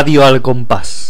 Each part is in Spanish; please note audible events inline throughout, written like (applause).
Radio al Compás.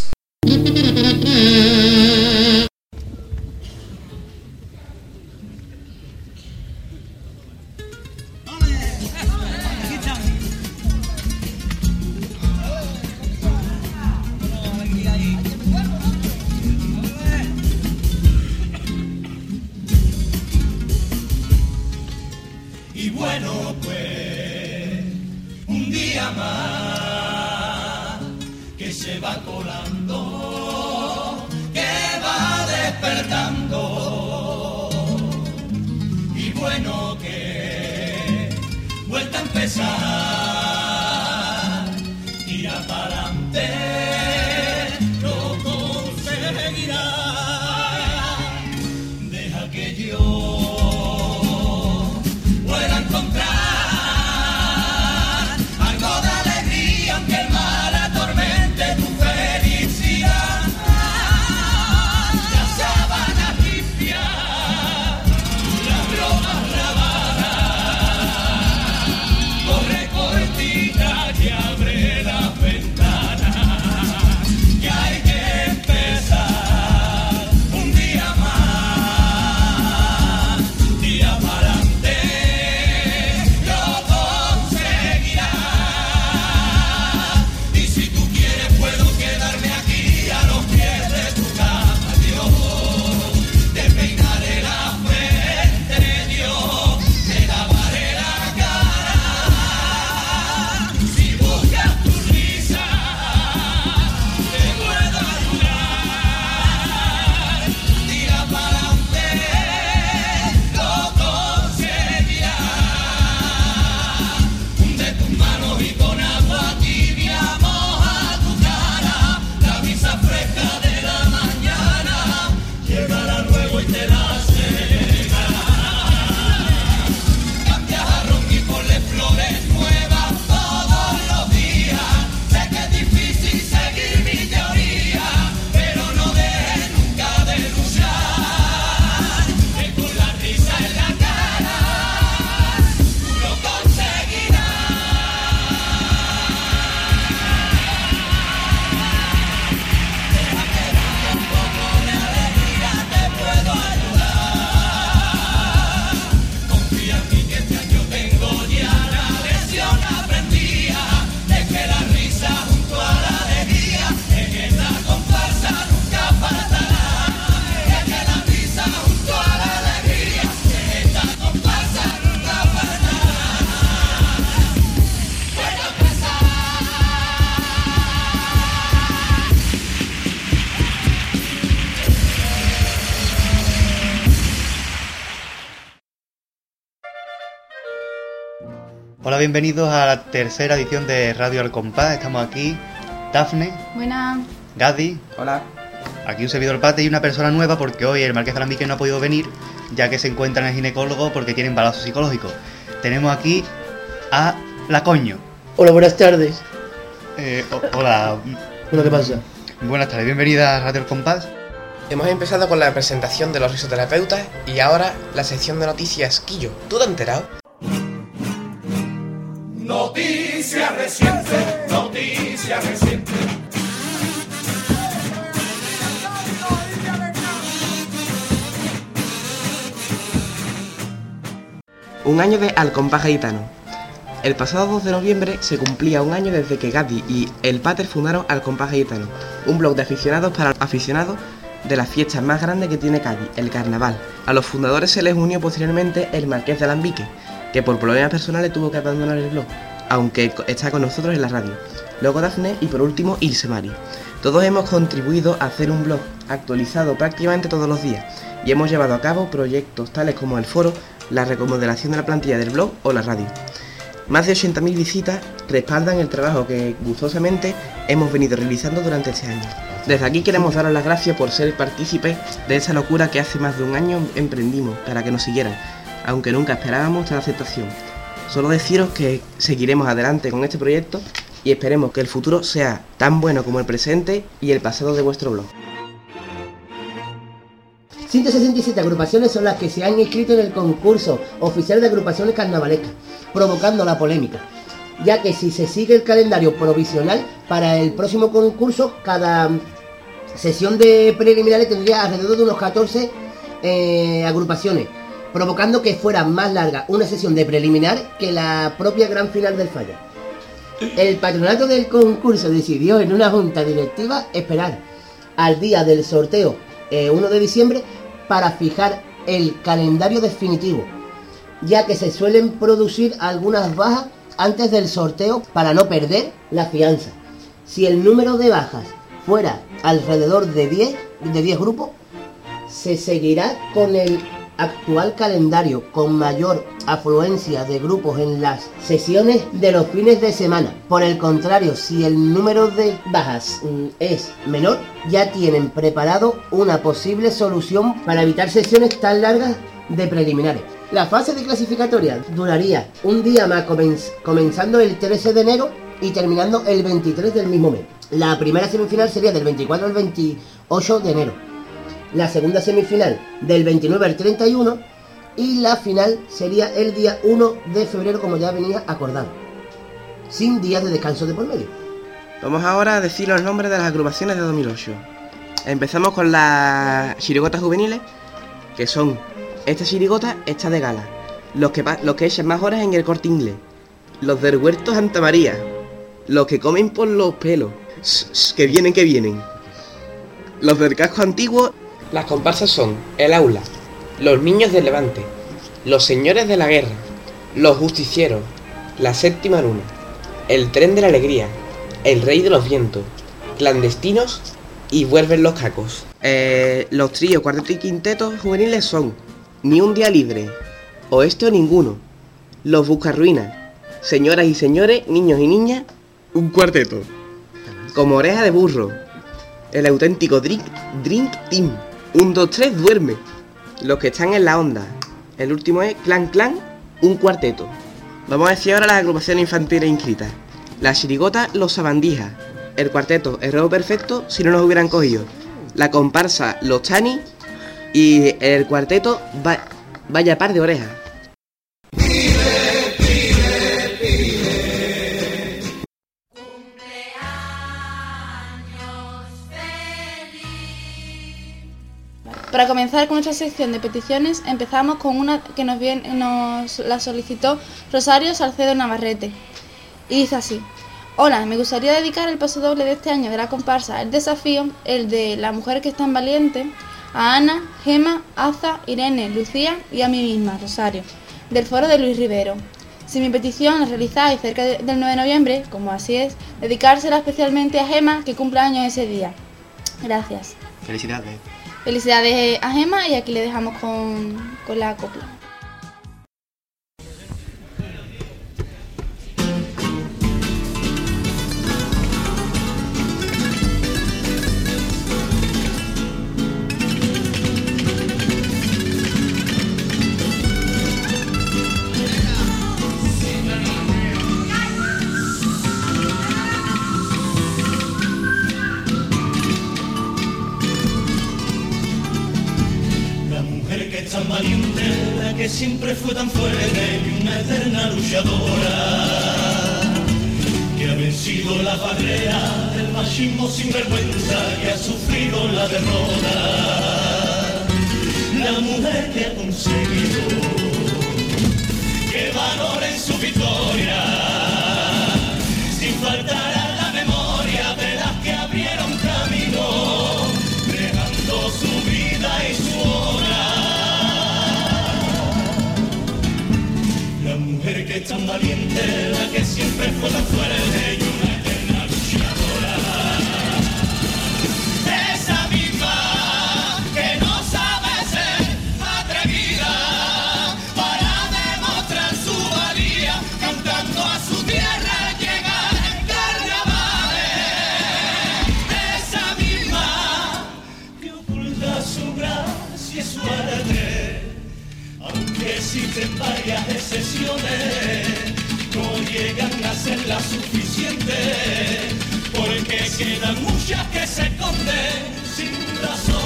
Bienvenidos a la tercera edición de Radio Al Compás. Estamos aquí, Dafne, Buena. Gadi, Hola. aquí un servidor Pate y una persona nueva porque hoy el Marqués de Alambique no ha podido venir ya que se encuentra en el ginecólogo porque tiene embarazo psicológico. Tenemos aquí a La Coño. Hola, buenas tardes. Eh, hola, Bueno, ¿qué pasa? buenas tardes, bienvenida a Radio Al Compás. Hemos empezado con la presentación de los risoterapeutas y ahora la sección de noticias Quillo. ¿Tú te has enterado? Noticia reciente. Un año de Al Gitano. El pasado 2 de noviembre se cumplía un año desde que Gadi y el Pater fundaron Al Gitano, un blog de aficionados para aficionados de las fiestas más grandes que tiene Cádiz, el carnaval. A los fundadores se les unió posteriormente el Marqués de Alambique, que por problemas personales tuvo que abandonar el blog, aunque está con nosotros en la radio. Luego Dafne y por último Ilse Mari. Todos hemos contribuido a hacer un blog actualizado prácticamente todos los días y hemos llevado a cabo proyectos tales como el foro, la remodelación de la plantilla del blog o la radio. Más de 80.000 visitas respaldan el trabajo que gustosamente hemos venido realizando durante este año. Desde aquí queremos daros las gracias por ser partícipes de esa locura que hace más de un año emprendimos para que nos siguieran, aunque nunca esperábamos tal aceptación. Solo deciros que seguiremos adelante con este proyecto y esperemos que el futuro sea tan bueno como el presente y el pasado de vuestro blog. 167 agrupaciones son las que se han inscrito en el concurso oficial de agrupaciones carnavalescas, provocando la polémica. ya que si se sigue el calendario provisional para el próximo concurso, cada sesión de preliminares tendría alrededor de unos 14 eh, agrupaciones, provocando que fuera más larga una sesión de preliminar que la propia gran final del fallo. El patronato del concurso decidió en una junta directiva esperar al día del sorteo eh, 1 de diciembre para fijar el calendario definitivo, ya que se suelen producir algunas bajas antes del sorteo para no perder la fianza. Si el número de bajas fuera alrededor de 10, de 10 grupos, se seguirá con el actual calendario con mayor afluencia de grupos en las sesiones de los fines de semana. Por el contrario, si el número de bajas mm, es menor, ya tienen preparado una posible solución para evitar sesiones tan largas de preliminares. La fase de clasificatoria duraría un día más comenz- comenzando el 13 de enero y terminando el 23 del mismo mes. La primera semifinal sería del 24 al 28 de enero la segunda semifinal del 29 al 31 y la final sería el día 1 de febrero como ya venía acordado, sin días de descanso de por medio. Vamos ahora a decir los nombres de las agrupaciones de 2008. Empezamos con las chirigotas juveniles, que son esta chirigota, esta de gala. Los que, los que echan más horas en el corte inglés. Los del huerto Santa María. Los que comen por los pelos. Que vienen, que vienen. Los del casco antiguo. Las comparsas son el aula, los niños del levante, los señores de la guerra, los justicieros, la séptima luna, el tren de la alegría, el rey de los vientos, clandestinos y vuelven los cacos. Eh, los tríos, cuarteto y quinteto juveniles son Ni un día libre, Oeste o ninguno, Los buscarruinas, Señoras y señores, niños y niñas, un cuarteto. Como oreja de burro, el auténtico Drink, drink Team. Un, dos, tres, duerme. Los que están en la onda. El último es Clan Clan, un cuarteto. Vamos a decir ahora las agrupaciones infantiles inscritas. La chirigota Los Sabandijas. El cuarteto Error Perfecto si no nos hubieran cogido. La comparsa Los Chani. Y el cuarteto Va- Vaya Par de Orejas. Para comenzar con nuestra sección de peticiones, empezamos con una que nos, viene, nos la solicitó Rosario Salcedo Navarrete. Y dice así: Hola, me gustaría dedicar el paso doble de este año de la comparsa El Desafío, el de La Mujer que es tan valiente, a Ana, Gema, Aza, Irene, Lucía y a mí misma, Rosario, del foro de Luis Rivero. Si mi petición la realizáis cerca de- del 9 de noviembre, como así es, dedicársela especialmente a Gema, que cumple años ese día. Gracias. Felicidades. Felicidades a Gema y aquí le dejamos con, con la copla. Siempre fue tan fuerte y una eterna luchadora, que ha vencido la barrera del machismo sin vergüenza, que ha sufrido la derrota. La mujer que ha conseguido que valoren su victoria, valiente, la que siempre fue tan fuerte y una eterna luchadora. Esa misma que no sabe ser atrevida para demostrar su valía, cantando a su tierra llegar en carnavales. Esa misma que oculta su gracia y su arte, aunque existen varias excepciones, llegan a ser las suficientes, porque quedan muchas que se esconden sin razones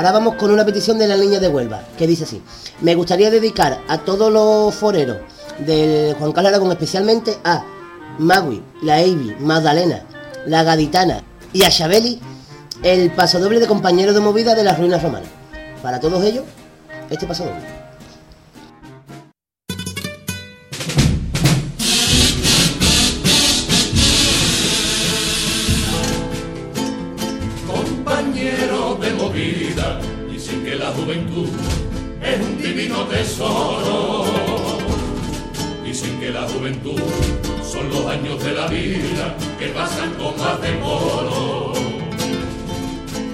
Ahora vamos con una petición de la niña de Huelva, que dice así. Me gustaría dedicar a todos los foreros del Juan Carlos Aragón, especialmente a Magui, la Avi, Magdalena, la Gaditana y a Chabeli, el pasodoble de compañero de movida de las ruinas romanas. Para todos ellos, este pasodoble. compañero son los años de la vida que pasan con más decoro.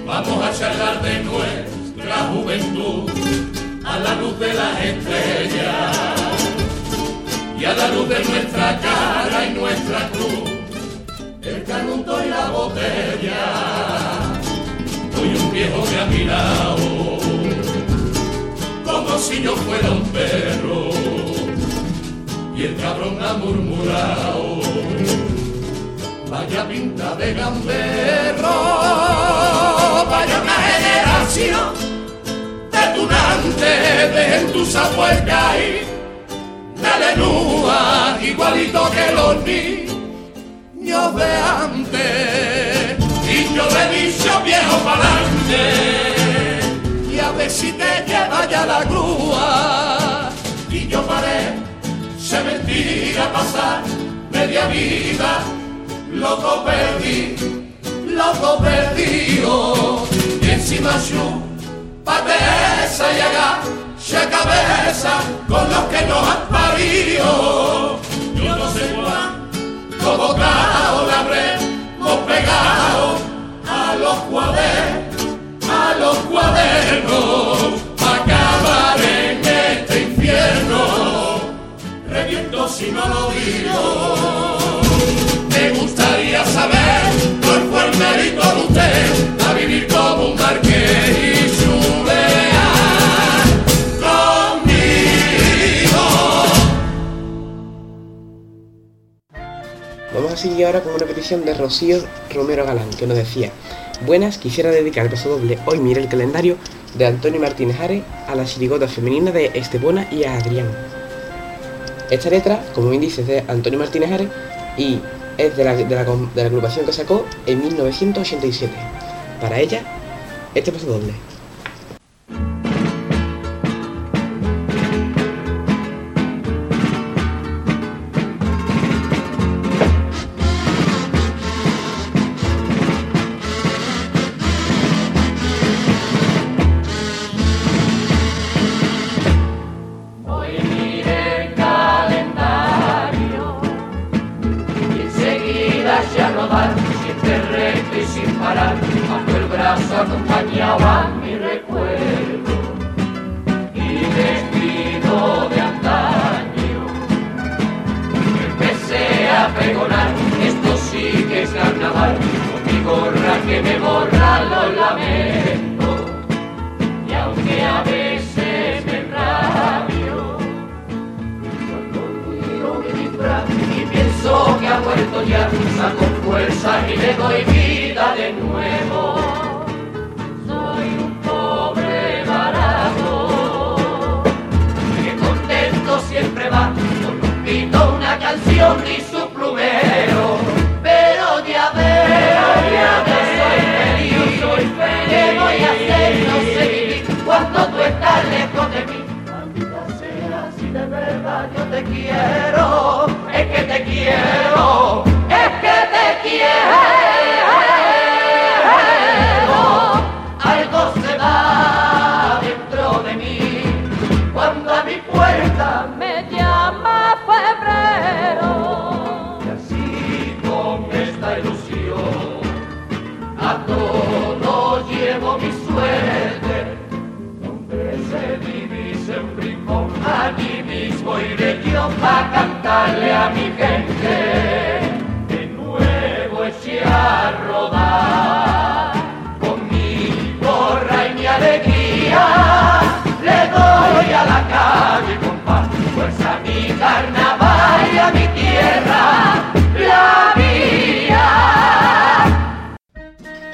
Vamos a charlar de nuestra juventud a la luz de las estrellas y a la luz de nuestra cara y nuestra cruz el canuto y la botella. Soy un viejo que ha mirado como si yo fuera un perro y el cabrón ha murmurado. Vaya pinta de gamberro, vaya una generación de tunantes de entusa puerca y de lenúa, igualito que los niños de antes. Y yo le he dicho viejo pa'lante, y a ver si te lleva ya la grúa. Y yo paré, se mentira pasar media vida, loco perdí, loco perdido. Y encima yo, esa y agacha cabeza con los que nos han parido. Yo no sé cuánto bocado le habremos pegado a los cuadernos, a los cuadernos, Si no lo digo. Me gustaría saber cuál fue el mérito de usted a vivir como un marqués y chulear conmigo. Vamos a seguir ahora con una petición de Rocío Romero Galán, que nos decía Buenas, quisiera dedicar el paso doble Hoy mire el calendario de Antonio Martínez Ares a la chirigota femenina de Estepona y a Adrián. Esta letra, como bien dice, es de Antonio Martínez Ares y es de la, de la de la agrupación que sacó en 1987. Para ella, este paso doble. Yo te quiero, es que te quiero,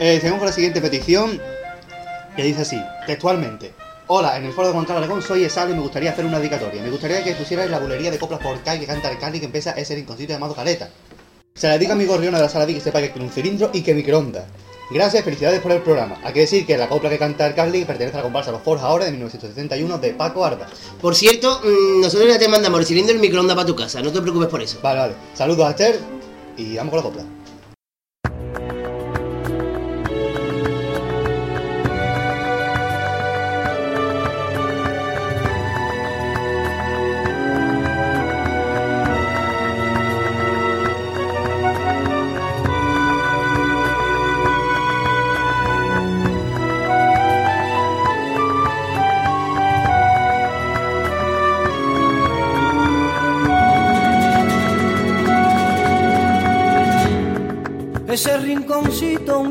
Eh, seguimos con la siguiente petición. que dice así, textualmente. Hola, en el foro de Gonzalo Aragón soy Esalo y me gustaría hacer una dedicatoria. Me gustaría que pusierais la bulería de coplas por K que canta el Cali que empieza a ser inconsciente llamado Caleta. Se la dedica a mi gorriona de la sala de que sepa que tiene un cilindro y que microondas. Gracias, felicidades por el programa. Hay que decir que la copla que canta el Carly pertenece a la comparsa Los Foros ahora de 1971 de Paco Arda. Por cierto, mm, nosotros ya te mandamos el cilindro y el microondas para tu casa, no te preocupes por eso. Vale, vale. Saludos a Esther y vamos con la copla.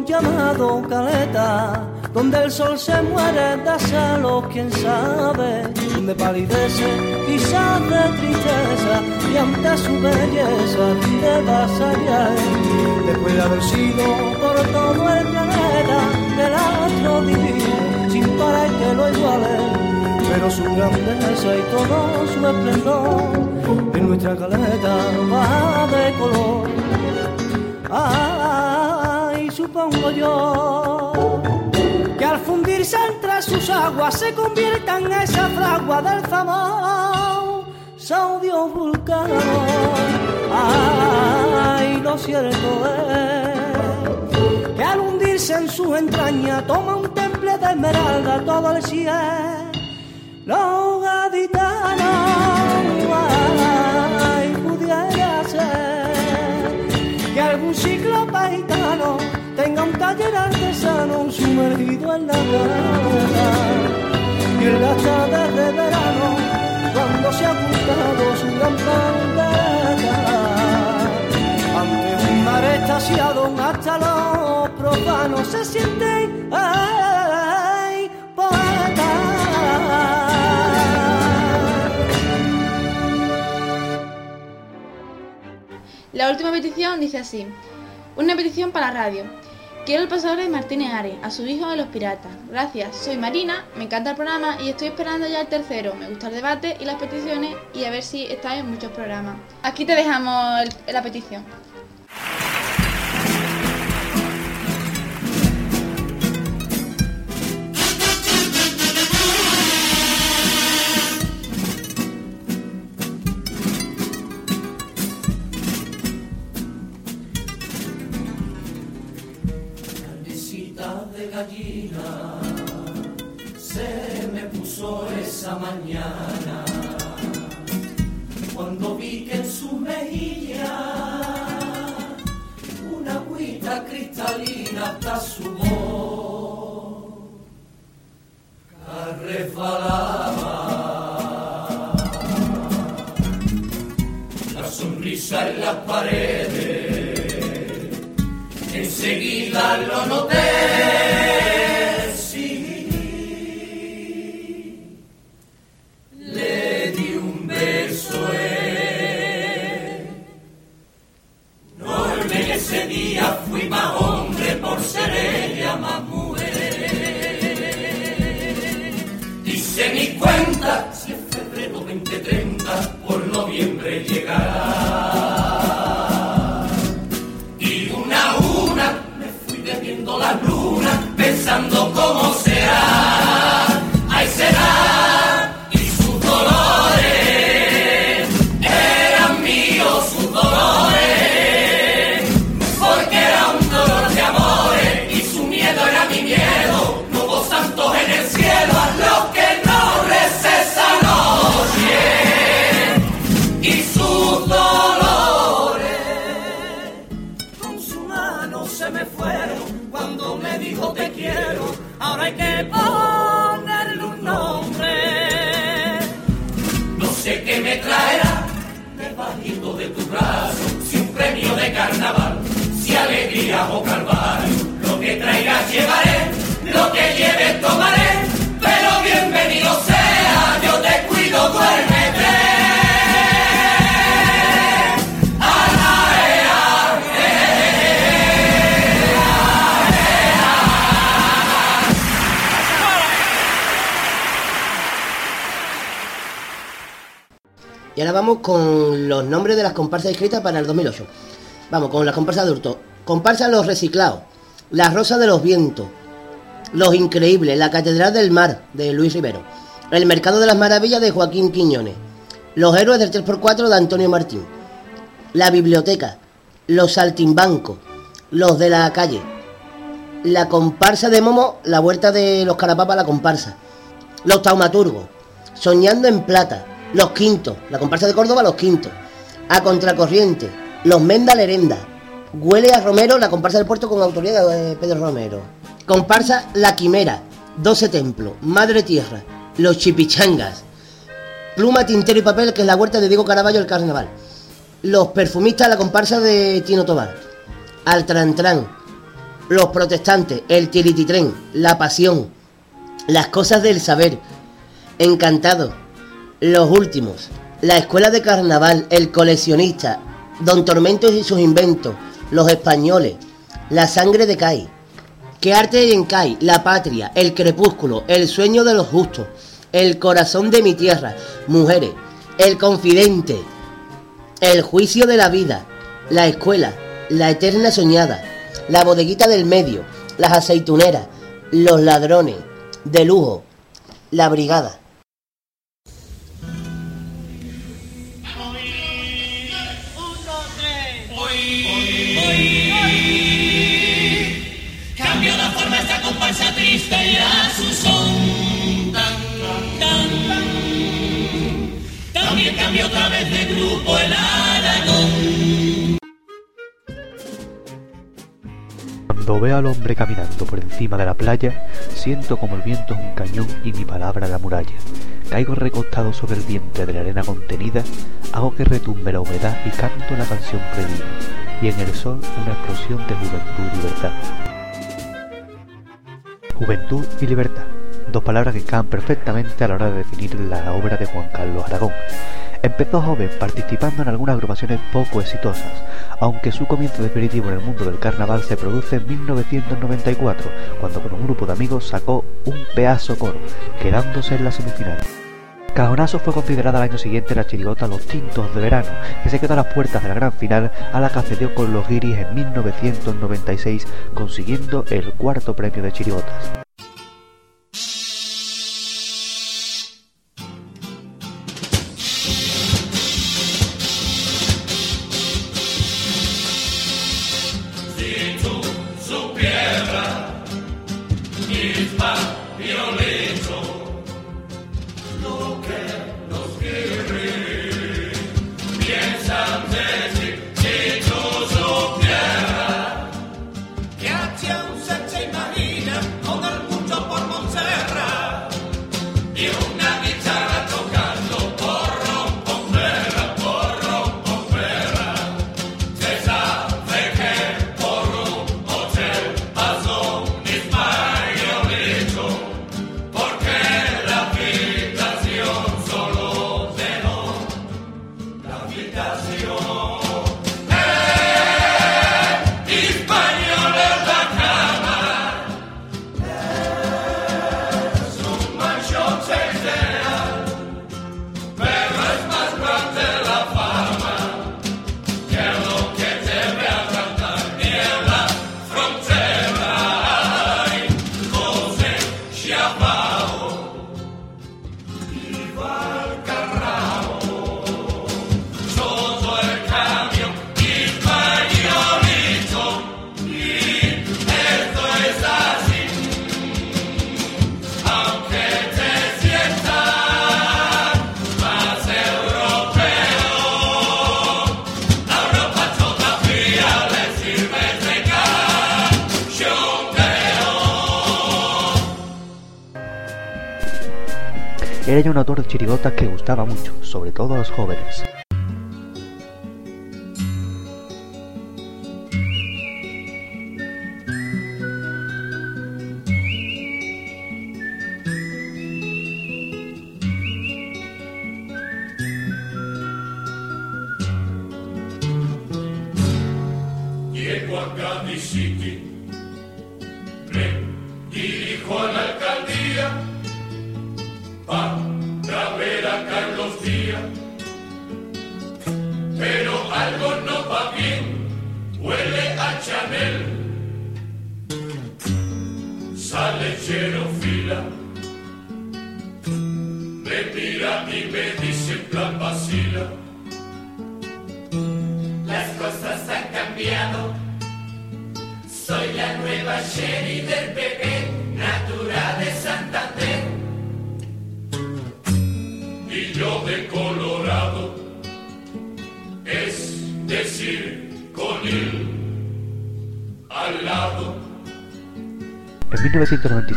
Llamado caleta, donde el sol se muere de celos, quién sabe, donde palidece quizás de tristeza y ante su belleza te vas allá. Después de haber sido por todo el planeta el astro divino, sin parar que lo iguale, pero su grandeza y todo su esplendor en nuestra caleta va de color. Ay, supongo yo que al fundirse entre sus aguas se convierta en esa fragua del famoso dios vulcano. Ay, lo cierto es que al hundirse en su entraña toma un temple de esmeralda todo el cielo. Gaditanos, ay, pudiera ser que algún ciclo paitano tenga un taller artesano sumergido en la guerra y en las tardes de verano cuando se ha ocultado su gran bandera. Ante un mar extasiado hasta los profanos se sienten ay, La última petición dice así. Una petición para radio. Quiero el pasador de Martínez Ares, a su hijo de los piratas. Gracias, soy Marina, me encanta el programa y estoy esperando ya el tercero. Me gusta el debate y las peticiones y a ver si estáis en muchos programas. Aquí te dejamos la petición. Esa mañana cuando vi que en su mejilla una agüita cristalina hasta su voz resbalaba la sonrisa en las paredes enseguida lo noté. Llegará. reina llevaré, lo que lleve tomaré, pero bienvenido sea, yo te cuido, duérmete. Y ahora vamos con los nombres de las comparsas escritas para el 2008. Vamos, con las comparsas adultos. Comparsa los reciclados. La Rosa de los Vientos, Los Increíbles, La Catedral del Mar de Luis Rivero, El Mercado de las Maravillas de Joaquín Quiñones, Los Héroes del 3x4 de Antonio Martín, La Biblioteca, Los Saltimbancos, Los de la Calle, La Comparsa de Momo, La Vuelta de los Carapapas, La Comparsa, Los Taumaturgos, Soñando en Plata, Los Quintos, La Comparsa de Córdoba, Los Quintos, A Contracorriente, Los Menda Lerenda, Huele a Romero, la comparsa del puerto con autoría de eh, Pedro Romero. Comparsa La Quimera, 12 Templos, Madre Tierra, Los Chipichangas, Pluma, Tintero y Papel, que es la huerta de Diego Caraballo, el carnaval. Los Perfumistas, la comparsa de Tino Tobar. Altrantran, Los Protestantes, El Tirititren, La Pasión, Las Cosas del Saber, Encantado, Los Últimos, La Escuela de Carnaval, El Coleccionista, Don Tormentos y sus inventos, Los Españoles, La Sangre de Cai, ¿Qué arte hay en Cai? La Patria, El Crepúsculo, El Sueño de los Justos, El Corazón de mi Tierra, Mujeres, El Confidente, El Juicio de la Vida, La Escuela, La Eterna Soñada, La Bodeguita del Medio, Las Aceituneras, Los Ladrones, De Lujo, La Brigada. Aragón. Cuando veo al hombre caminando por encima de la playa, siento como el viento es un cañón y mi palabra la muralla. Caigo recostado sobre el vientre de la arena contenida, hago que retumbe la humedad y canto la canción prohibida. Y en el sol una explosión de juventud y libertad. Juventud y libertad, dos palabras que caen perfectamente a la hora de definir la obra de Juan Carlos Aragón. Empezó joven participando en algunas agrupaciones poco exitosas, aunque su comienzo definitivo en el mundo del carnaval se produce en 1994, cuando con un grupo de amigos sacó un pedazo coro, quedándose en la semifinal. Cajonazo fue considerada al año siguiente la chirigota Los Tintos de Verano, que se quedó a las puertas de la gran final a la que accedió con los guiris en 1996, consiguiendo el cuarto premio de chirigotas. Era ya un autor de que gustaba mucho, sobre todo a los jóvenes.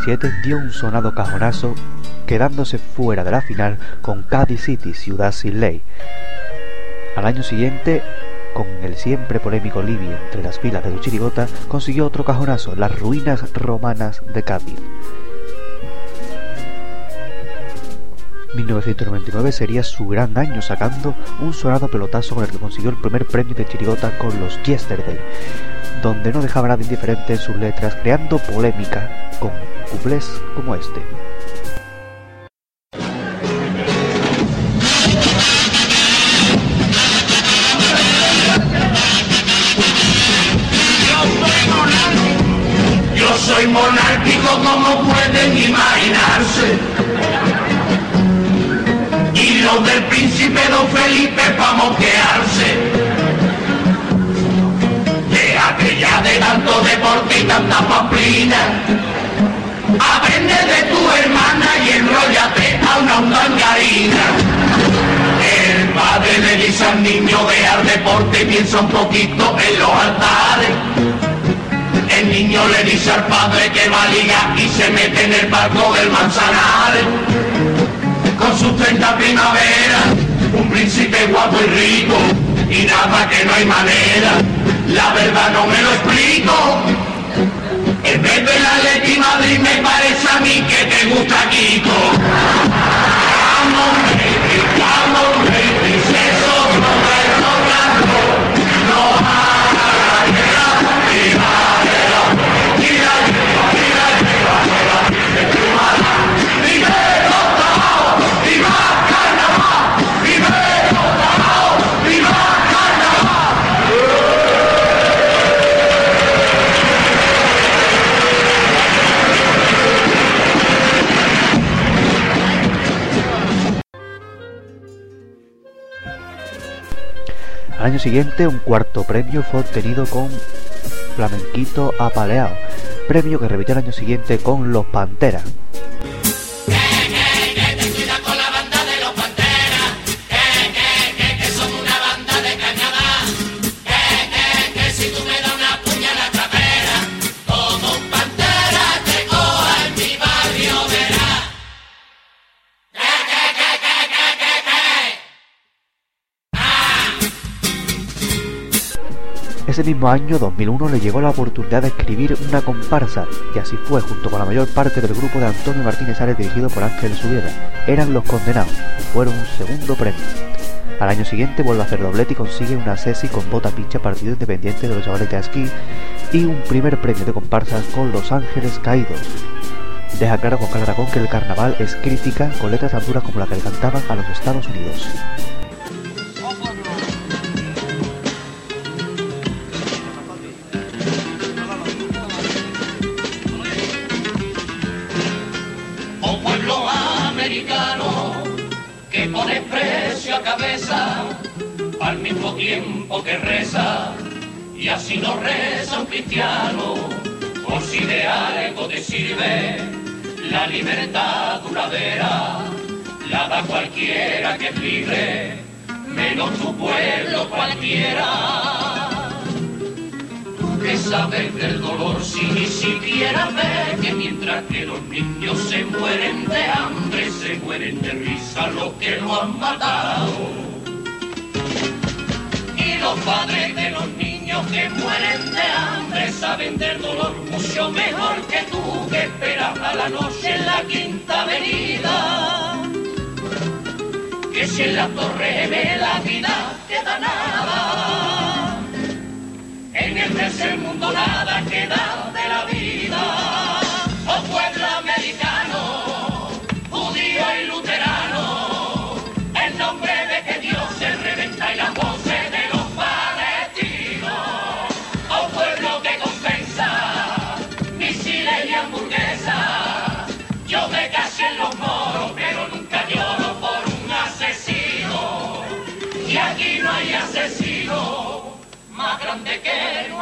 1997 dio un sonado cajonazo, quedándose fuera de la final con Cádiz City, Ciudad sin ley. Al año siguiente, con el siempre polémico Libby entre las filas de Chirigota, consiguió otro cajonazo, las ruinas romanas de Cádiz. 1999 sería su gran año sacando un sonado pelotazo con el que consiguió el primer premio de Chirigota con los Yesterday, donde no dejaba nada indiferente en sus letras, creando polémica con cuplés como este. Piensa un poquito en los altares. El niño le dice al padre que va a ligar y se mete en el barco del Manzanares. Con sus 30 primaveras, un príncipe guapo y rico, y nada que no hay manera, la verdad no me lo explico. En vez de la Leti Madrid me parece a mí que te gusta Kiko. Año siguiente, un cuarto premio fue obtenido con Flamenquito Apaleado, premio que repitió el año siguiente con Los Panteras. Ese mismo año, 2001, le llegó la oportunidad de escribir una comparsa, y así fue junto con la mayor parte del grupo de Antonio Martínez Ares dirigido por Ángel Subiera. Eran Los Condenados, y fueron un segundo premio. Al año siguiente vuelve a hacer doblete y consigue una sesi con bota pincha partido independiente de los chavales de Asquí y un primer premio de comparsas con Los Ángeles Caídos. Deja claro con Aragón que el carnaval es crítica con letras tan duras como la que le cantaban a los Estados Unidos. Sirve la libertad duradera la da cualquiera que es libre menos tu pueblo cualquiera Tú que sabes del dolor si ni siquiera ves que mientras que los niños se mueren de hambre, se mueren de risa los que lo han matado. Los padres de los niños que mueren de hambre saben del dolor mucho mejor que tú que esperas a la noche en la quinta avenida. Que si en la torre de la vida queda nada. En el tercer mundo nada queda de la vida.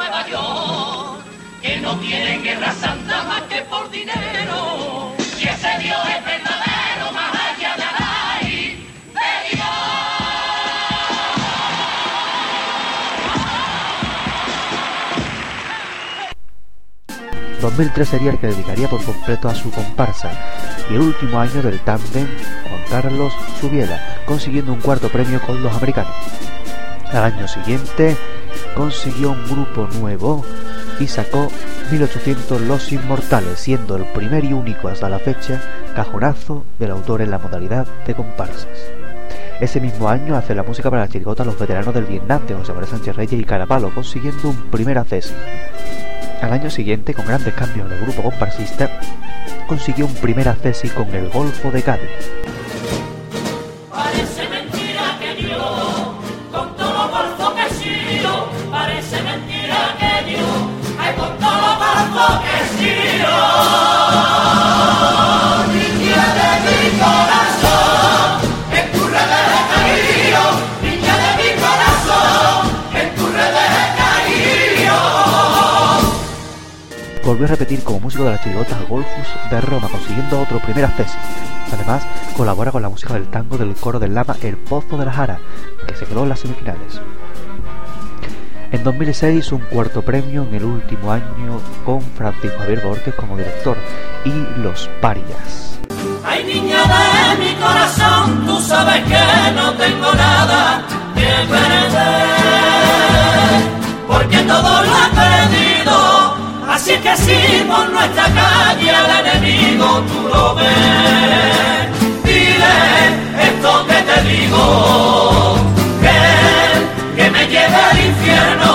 Nueva York, que no quieren guerra santa más que por dinero. Y ese Dios es verdadero, más allá de Alay, de Dios. 2003 sería el que dedicaría por completo a su comparsa y el último año del tándem Juan Carlos Subiela, consiguiendo un cuarto premio con los americanos. Al año siguiente consiguió un grupo nuevo y sacó 1800 Los Inmortales, siendo el primer y único hasta la fecha cajonazo del autor en la modalidad de comparsas. Ese mismo año hace la música para la chirigota Los Veteranos del Vietnam de José María Sánchez Reyes y Carapalo, consiguiendo un primer acceso. Al año siguiente, con grandes cambios el grupo comparsista, consiguió un primer acceso con el Golfo de Cádiz. Volvió a repetir como músico de la chirigota Golfus de Roma, consiguiendo otro primer acceso. Además, colabora con la música del tango del coro del Lama El Pozo de la Jara, que se quedó en las semifinales. En 2006 un cuarto premio en el último año con Francisco Javier Borges como director y Los Parias. Ay niña de mi corazón, tú sabes que no tengo nada que perder, porque todo lo. Así que si por nuestra calle al enemigo tú lo ves, dile esto que te digo, que, que me lleve al infierno,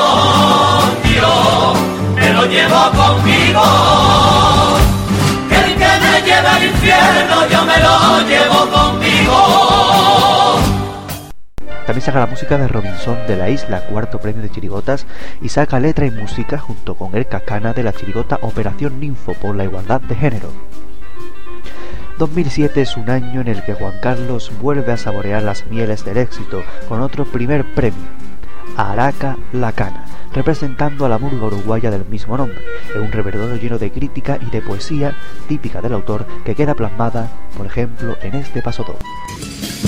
Dios, me lo llevo conmigo. Que el que me lleva al infierno yo me lo llevo conmigo. También saca la música de Robinson de la Isla, cuarto premio de Chirigotas, y saca letra y música junto con el Cascana de la Chirigota Operación Ninfo por la Igualdad de Género. 2007 es un año en el que Juan Carlos vuelve a saborear las mieles del éxito con otro primer premio, Araca Lacana, representando a la murga uruguaya del mismo nombre, en un repertorio lleno de crítica y de poesía típica del autor que queda plasmada, por ejemplo, en este paso 2.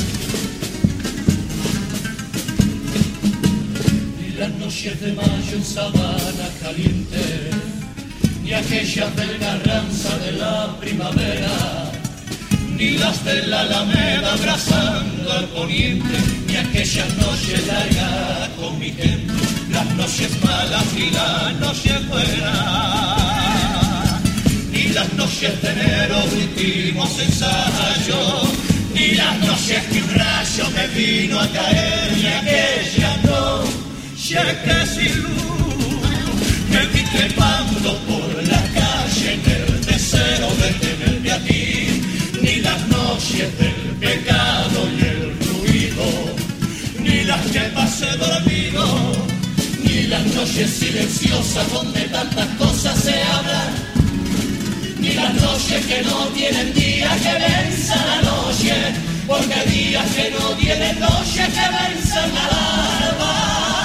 Noches de mayo en sabana caliente, ni aquellas del garranza de la primavera, ni las de la alameda abrazando al poniente, ni aquellas noches largas con mi gente, las noches malas y las noches buenas, ni las noches de enero últimos ensayos, ni las noches que un rayo me vino a caer, ni aquella noche que sin luz me vi trepando por la calle en el deseo de tenerte a ti, ni las noches del pecado y el ruido, ni las que pasé dormido, ni las noches silenciosas donde tantas cosas se hablan, ni las noches que no tienen día que venza la noche, porque días que no tienen noche que venzan al alba.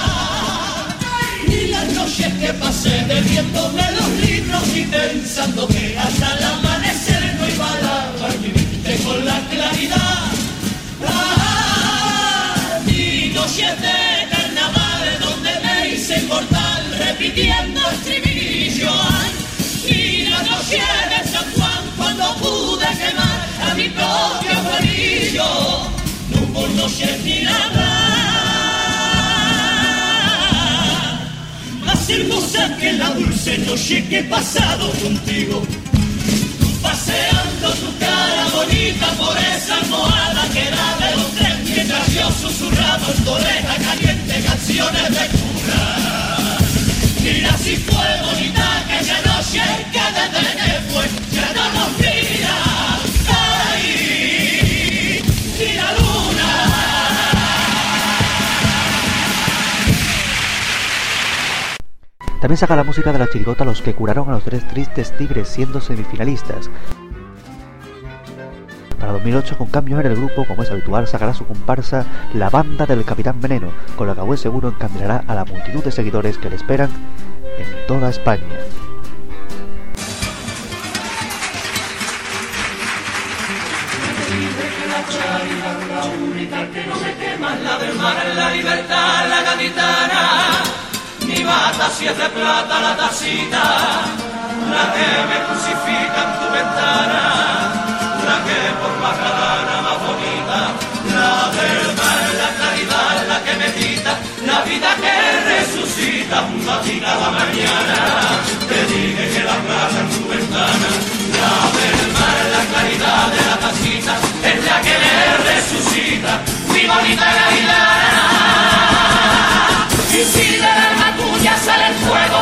Las noches que pasé bebiéndome los libros y pensando que hasta el amanecer no iba a lavar mi con la claridad. Ah, ni noches de carnaval donde me hice inmortal repitiendo estribillo. Ay, ni la noche de San Juan cuando pude quemar a mi propio amarillo. No hubo noches ni nada hermosa que la dulce noche que he pasado contigo. Paseando tu cara bonita por esa almohada que era de los tres mientras yo susurraba en tu oreja caliente canciones de cura. Mira si fue bonita aquella noche que desde que fue ya no nos mira. También saca la música de la chirigota Los que curaron a los tres tristes tigres siendo semifinalistas. Para 2008, con cambios en el grupo, como es habitual, sacará su comparsa La Banda del Capitán Veneno, con la que a buen seguro encaminará a la multitud de seguidores que le esperan en toda España. Bata si es de plata la tacita, la que me crucifica en tu ventana, la que por más más bonita, la mar, la claridad, la que me quita, la vida que resucita junto a mañana. Te dije que la plata en tu ventana, la mar, la claridad de la tacita, es la que me resucita, mi bonita gavilana. Sale el fuego,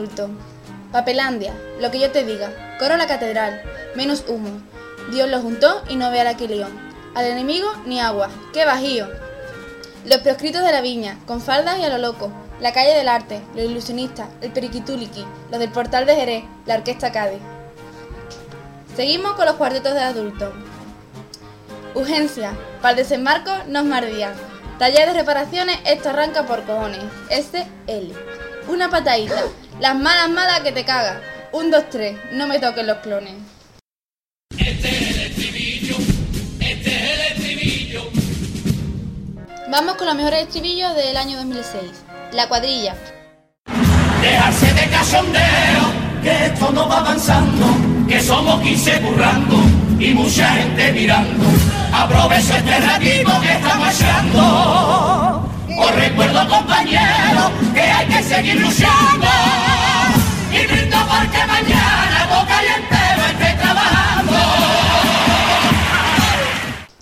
adultos. Papelandia, lo que yo te diga. Coro la catedral, menos humo. Dios lo juntó y no vea la león. Al enemigo ni agua, qué bajío. Los proscritos de la viña, con faldas y a lo loco. La calle del arte, los ilusionistas, el periquituliqui, los del portal de Jerez, la orquesta Cádiz. Seguimos con los cuartetos de adultos. Urgencia, para el desembarco nos mardía. Taller de reparaciones, esto arranca por cojones. S.L. Una patadita. Las malas malas que te caga. Un, dos, tres. No me toquen los clones. Vamos con los mejores estribillos del año 2006. La cuadrilla. Dejarse de cachondeo, que esto no va avanzando, que somos 15 burrando y mucha gente mirando. Aprovecho este ratito que estamos echando. Os recuerdo, compañeros, que hay que seguir luchando. Y brindo porque mañana boca y entero esté trabajando.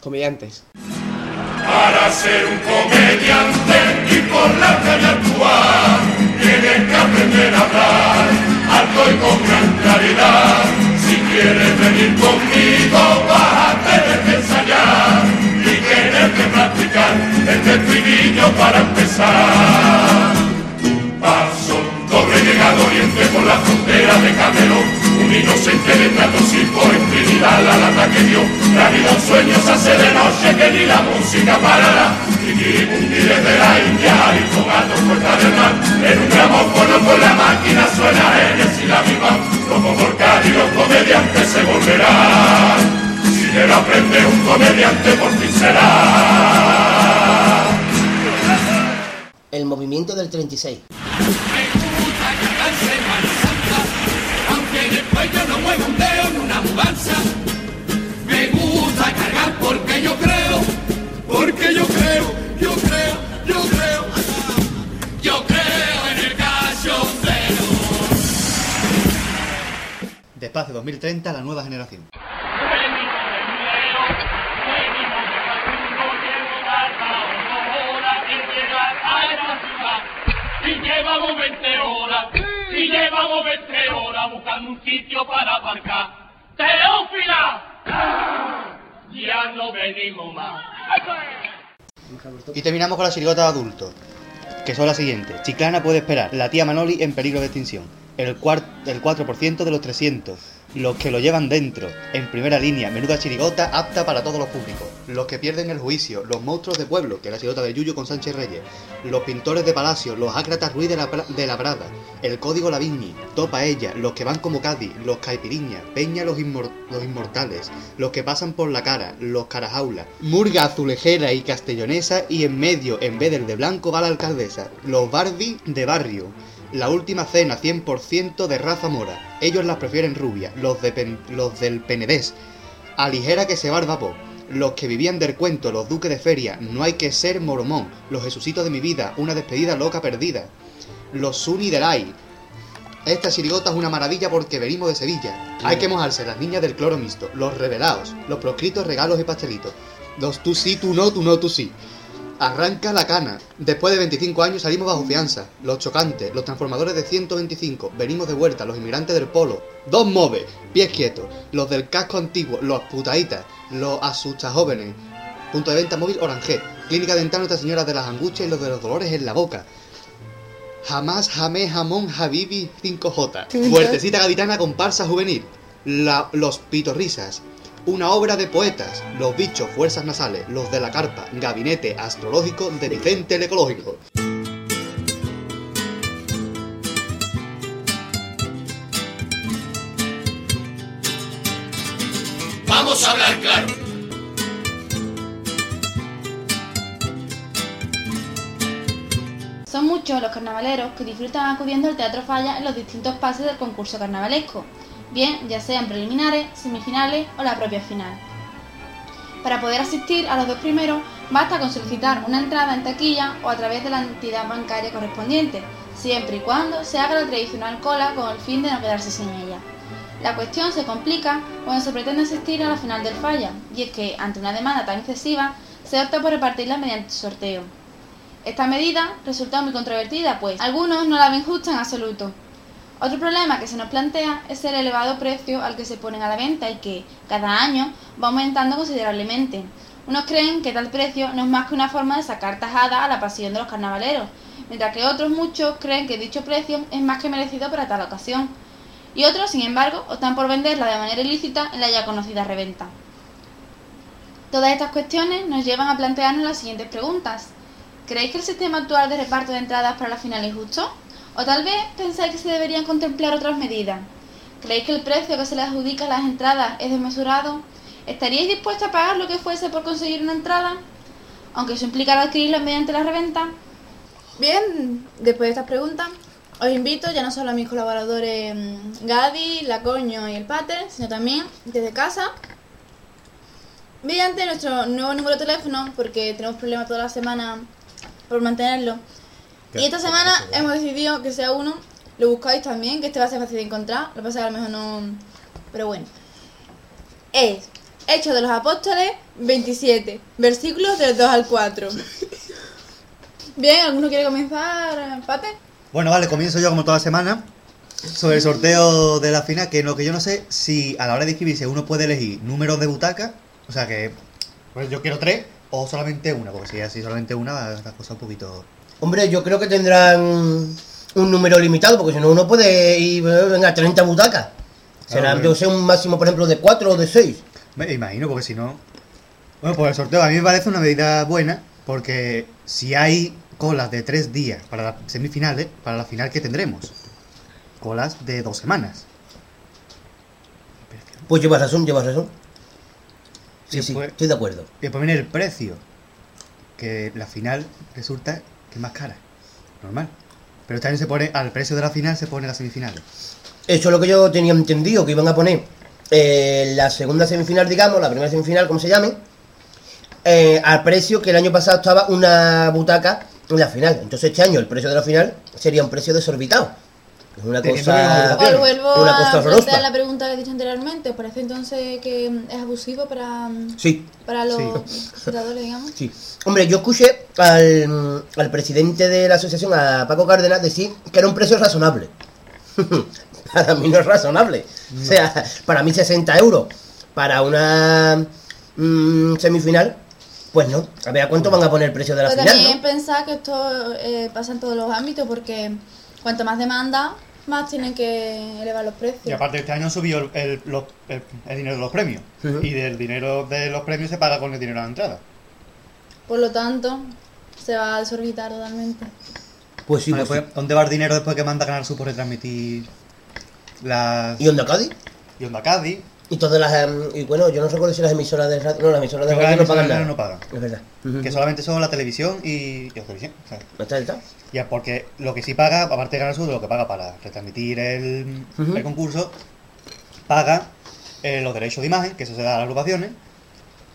Comediantes. Para ser un comediante y por la calle actuar, tienes que aprender a hablar alto y con gran claridad. Si quieres venir conmigo, vas a tener que ensayar y tener que practicar este para empezar. Paso, doble llegado oriente por la frontera de Camerón. Un inocente de trato circo en Trinidad la lata que dio. Un sueño se hace de noche que ni la música parará. Y Kiribundi desde la India y alto puerta del mar. En un gramófono con la máquina suena Enes y la viva. Como volcar y los comediantes se volverán. Si quiero aprender un comediante por fin será. El movimiento del 36. Aunque después yo no muevo un dedo en una mudanza, me gusta cargar porque yo creo, porque yo creo, yo creo, yo creo, yo creo en el cachondeo. Despacio 2030, la nueva generación. Llevamos 20 horas, y llevamos 20 horas buscando un sitio para aparcar. ¡Teófila! Ya no venimos más. Y terminamos con la chirigota de adultos, que son las siguientes. Chiclana puede esperar, la tía Manoli en peligro de extinción, el, el 4% de los 300, Los que lo llevan dentro, en primera línea, menuda chirigota apta para todos los públicos. Los que pierden el juicio, los monstruos de pueblo, que la chirigota de Yuyo con Sánchez Reyes. Los pintores de palacio, los ácratas Ruiz de la, de la Brada. El código Laviñi, Topa Ella, los que van como Cádiz, los caipiriñas, Peña los, inmor- los inmortales, los que pasan por la cara, los carajaula, Murga azulejera y castellonesa y en medio, en vez del de blanco, va la alcaldesa. Los Barbie de barrio. La última cena 100% de raza mora. Ellos las prefieren rubia, los, de Pen- los del Penedés. Aligera que se va al vapor. Los que vivían del cuento, los duques de feria, no hay que ser mormón. Los jesucitos de mi vida, una despedida loca perdida. Los Suni del Ay. Esta chirigota es una maravilla porque venimos de Sevilla. Hay que mojarse las niñas del cloro mixto, los revelados, los proscritos regalos y pastelitos. Los tú sí, tú no, tú no, tú sí. Arranca la cana. Después de 25 años salimos bajo fianza. Los chocantes, los transformadores de 125. Venimos de vuelta, los inmigrantes del polo. Dos moves, pies quietos. Los del casco antiguo, los putaitas, los asusta jóvenes. Punto de venta móvil Orange. Clínica dental Nuestra Señora de las Angustias y los de los dolores en la boca. Jamás, jamé, jamón, habibi 5J. Fuertecita gaditana comparsa juvenil. La- los pitorrisas. Una obra de poetas. Los bichos, fuerzas nasales. Los de la carpa. Gabinete astrológico de Vicente el Ecológico. Vamos a hablar claro. Son muchos los carnavaleros que disfrutan acudiendo al Teatro Falla en los distintos pases del concurso carnavalesco, bien ya sean preliminares, semifinales o la propia final. Para poder asistir a los dos primeros, basta con solicitar una entrada en taquilla o a través de la entidad bancaria correspondiente, siempre y cuando se haga la tradicional cola con el fin de no quedarse sin ella. La cuestión se complica cuando se pretende asistir a la final del falla, y es que, ante una demanda tan excesiva, se opta por repartirla mediante sorteo. Esta medida resulta muy controvertida, pues algunos no la ven justa en absoluto. Otro problema que se nos plantea es el elevado precio al que se ponen a la venta y que, cada año, va aumentando considerablemente. Unos creen que tal precio no es más que una forma de sacar tajada a la pasión de los carnavaleros, mientras que otros muchos creen que dicho precio es más que merecido para tal ocasión. Y otros, sin embargo, optan por venderla de manera ilícita en la ya conocida reventa. Todas estas cuestiones nos llevan a plantearnos las siguientes preguntas. ¿Creéis que el sistema actual de reparto de entradas para la final es justo? ¿O tal vez pensáis que se deberían contemplar otras medidas? ¿Creéis que el precio que se le adjudica a las entradas es desmesurado? ¿Estaríais dispuestos a pagar lo que fuese por conseguir una entrada? Aunque eso implicara adquirirla mediante la reventa. Bien, después de estas preguntas, os invito ya no solo a mis colaboradores mm, Gadi, Lacoño y el Pater, sino también desde casa mediante nuestro nuevo número de teléfono, porque tenemos problemas toda la semana por mantenerlo. Y esta semana hemos decidido que sea uno, lo buscáis también, que este va a ser fácil de encontrar, lo que pasa es que a lo mejor no... Pero bueno. Es Hechos de los Apóstoles 27, versículos del 2 al 4. Bien, ¿alguno quiere comenzar, Pate? Bueno, vale, comienzo yo como toda semana. Sobre el sorteo de la final, que lo que yo no sé, si a la hora de inscribirse uno puede elegir números de butaca, o sea que, pues yo quiero tres, o solamente una, porque si es así solamente una, va la cosa un poquito... Hombre, yo creo que tendrán un número limitado, porque si no uno puede ir, venga, 30 butacas. Será, Claro, yo sé, un máximo, por ejemplo, de 4 o de 6. Me imagino, porque si no... Bueno, pues el sorteo a mí me parece una medida buena, porque si hay colas de tres días para las semifinales, para la final que tendremos, colas de dos semanas. Pues llevas razón, llevas razón. Sí, sí, después- estoy de acuerdo. Y después viene el precio, que la final resulta más cara, normal. Pero también se pone, al precio de la final se pone la semifinal. Eso es lo que yo tenía entendido, que iban a poner eh, la segunda semifinal, digamos, la primera semifinal, como se llame, eh, al precio que el año pasado estaba una butaca en la final. Entonces este año el precio de la final sería un precio desorbitado. Es una cosa... vuelvo Una a cosa plantear horrorosa. la pregunta que he dicho anteriormente. ¿Os parece entonces que es abusivo para, Sí, para los espectadores, digamos? sí. Hombre, yo escuché al, al presidente de la asociación, a Paco Cárdenas, decir que era un precio razonable. (laughs) para mí no es razonable. O sea, para mí 60 euros para una mm, semifinal, pues no. A ver a cuánto van a poner el precio de la Pero final, también ¿no? pensar que esto eh, pasa en todos los ámbitos porque cuanto más demanda, más tienen que elevar los precios. Y aparte este año subido el, el- los- el- el dinero de los premios. Y del dinero de los premios se paga con el dinero de la entrada. Por lo tanto, se va a desorbitar totalmente. Pues sí, Vale, pues pues, ¿Dónde va el dinero después que manda Canal Sur por retransmitir las... ¿Y Onda Cádiz? y Onda Cádiz? Y todas las. em, y bueno, yo no recuerdo si las emisoras de radio. No, las emisoras de radio no pagan nada. no pagan. Es verdad. Que solamente son la televisión y, y la televisión. o sea, ¿No está, está? Ya, porque lo que sí paga, aparte de Canal Sur, de lo que paga para retransmitir el, el concurso, paga eh, los derechos de imagen, que eso se da a las agrupaciones.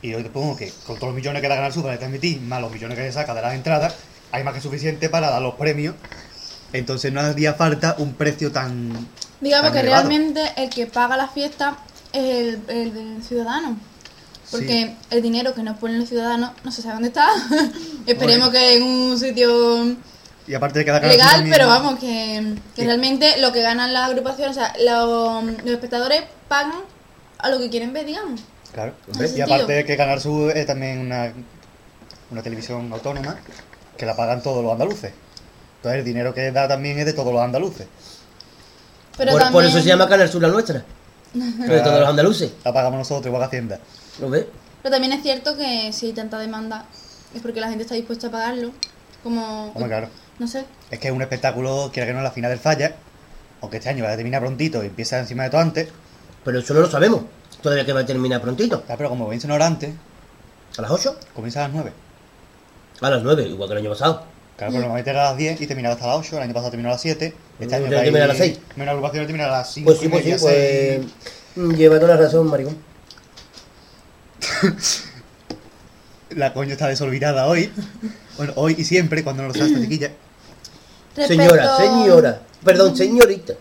Y yo supongo que con todos los millones que da Canal Sur para retransmitir, más los millones que se saca de las entradas, hay más que suficiente para dar los premios. Entonces no haría falta un precio tan. Digamos tan que elevado. realmente el que paga la fiesta es el, el del ciudadano. Porque el dinero que nos ponen los ciudadanos no se sabe dónde está. (laughs) Esperemos que en un sitio Y aparte de que da Canal Sur legal, pero vamos, que, que Sí. realmente lo que ganan las agrupaciones, o sea, los, los espectadores pagan a lo que quieren ver, digamos. Claro. Hombre, Y aparte de que Canal Sur es también una, una televisión autónoma que la pagan todos los andaluces. Entonces el dinero que da también es de todos los andaluces. Pero por, también, por eso se llama Canal Sur la nuestra. Sobre todos los andaluces. La pagamos nosotros, igual que Hacienda. ¿Lo ves? Pero también es cierto que si hay tanta demanda es porque la gente está dispuesta a pagarlo. Como, Hombre, claro. no sé, Es que es un espectáculo, quiera que no, la final del falla. Aunque este año va a terminar prontito y empieza encima de todo antes. Pero eso no lo sabemos. Todavía que va a terminar prontito. Ya, pero como comienza una hora antes, ¿A las 8? comienza a las 9. A las 9, igual que el año pasado. Claro, pero normalmente era a las 10 y terminaba hasta las 8. El año pasado terminó a las 7. Este año Ya va a termina a ir- las seis. Menos agrupación termina a las 5. Pues sí, pues sí, pues. mm, Lleva toda la razón, maricón. (laughs) La coño está desolvidada hoy. Bueno, hoy y siempre, cuando no lo sabes, chiquilla. Señora, señora. Perdón, señorita.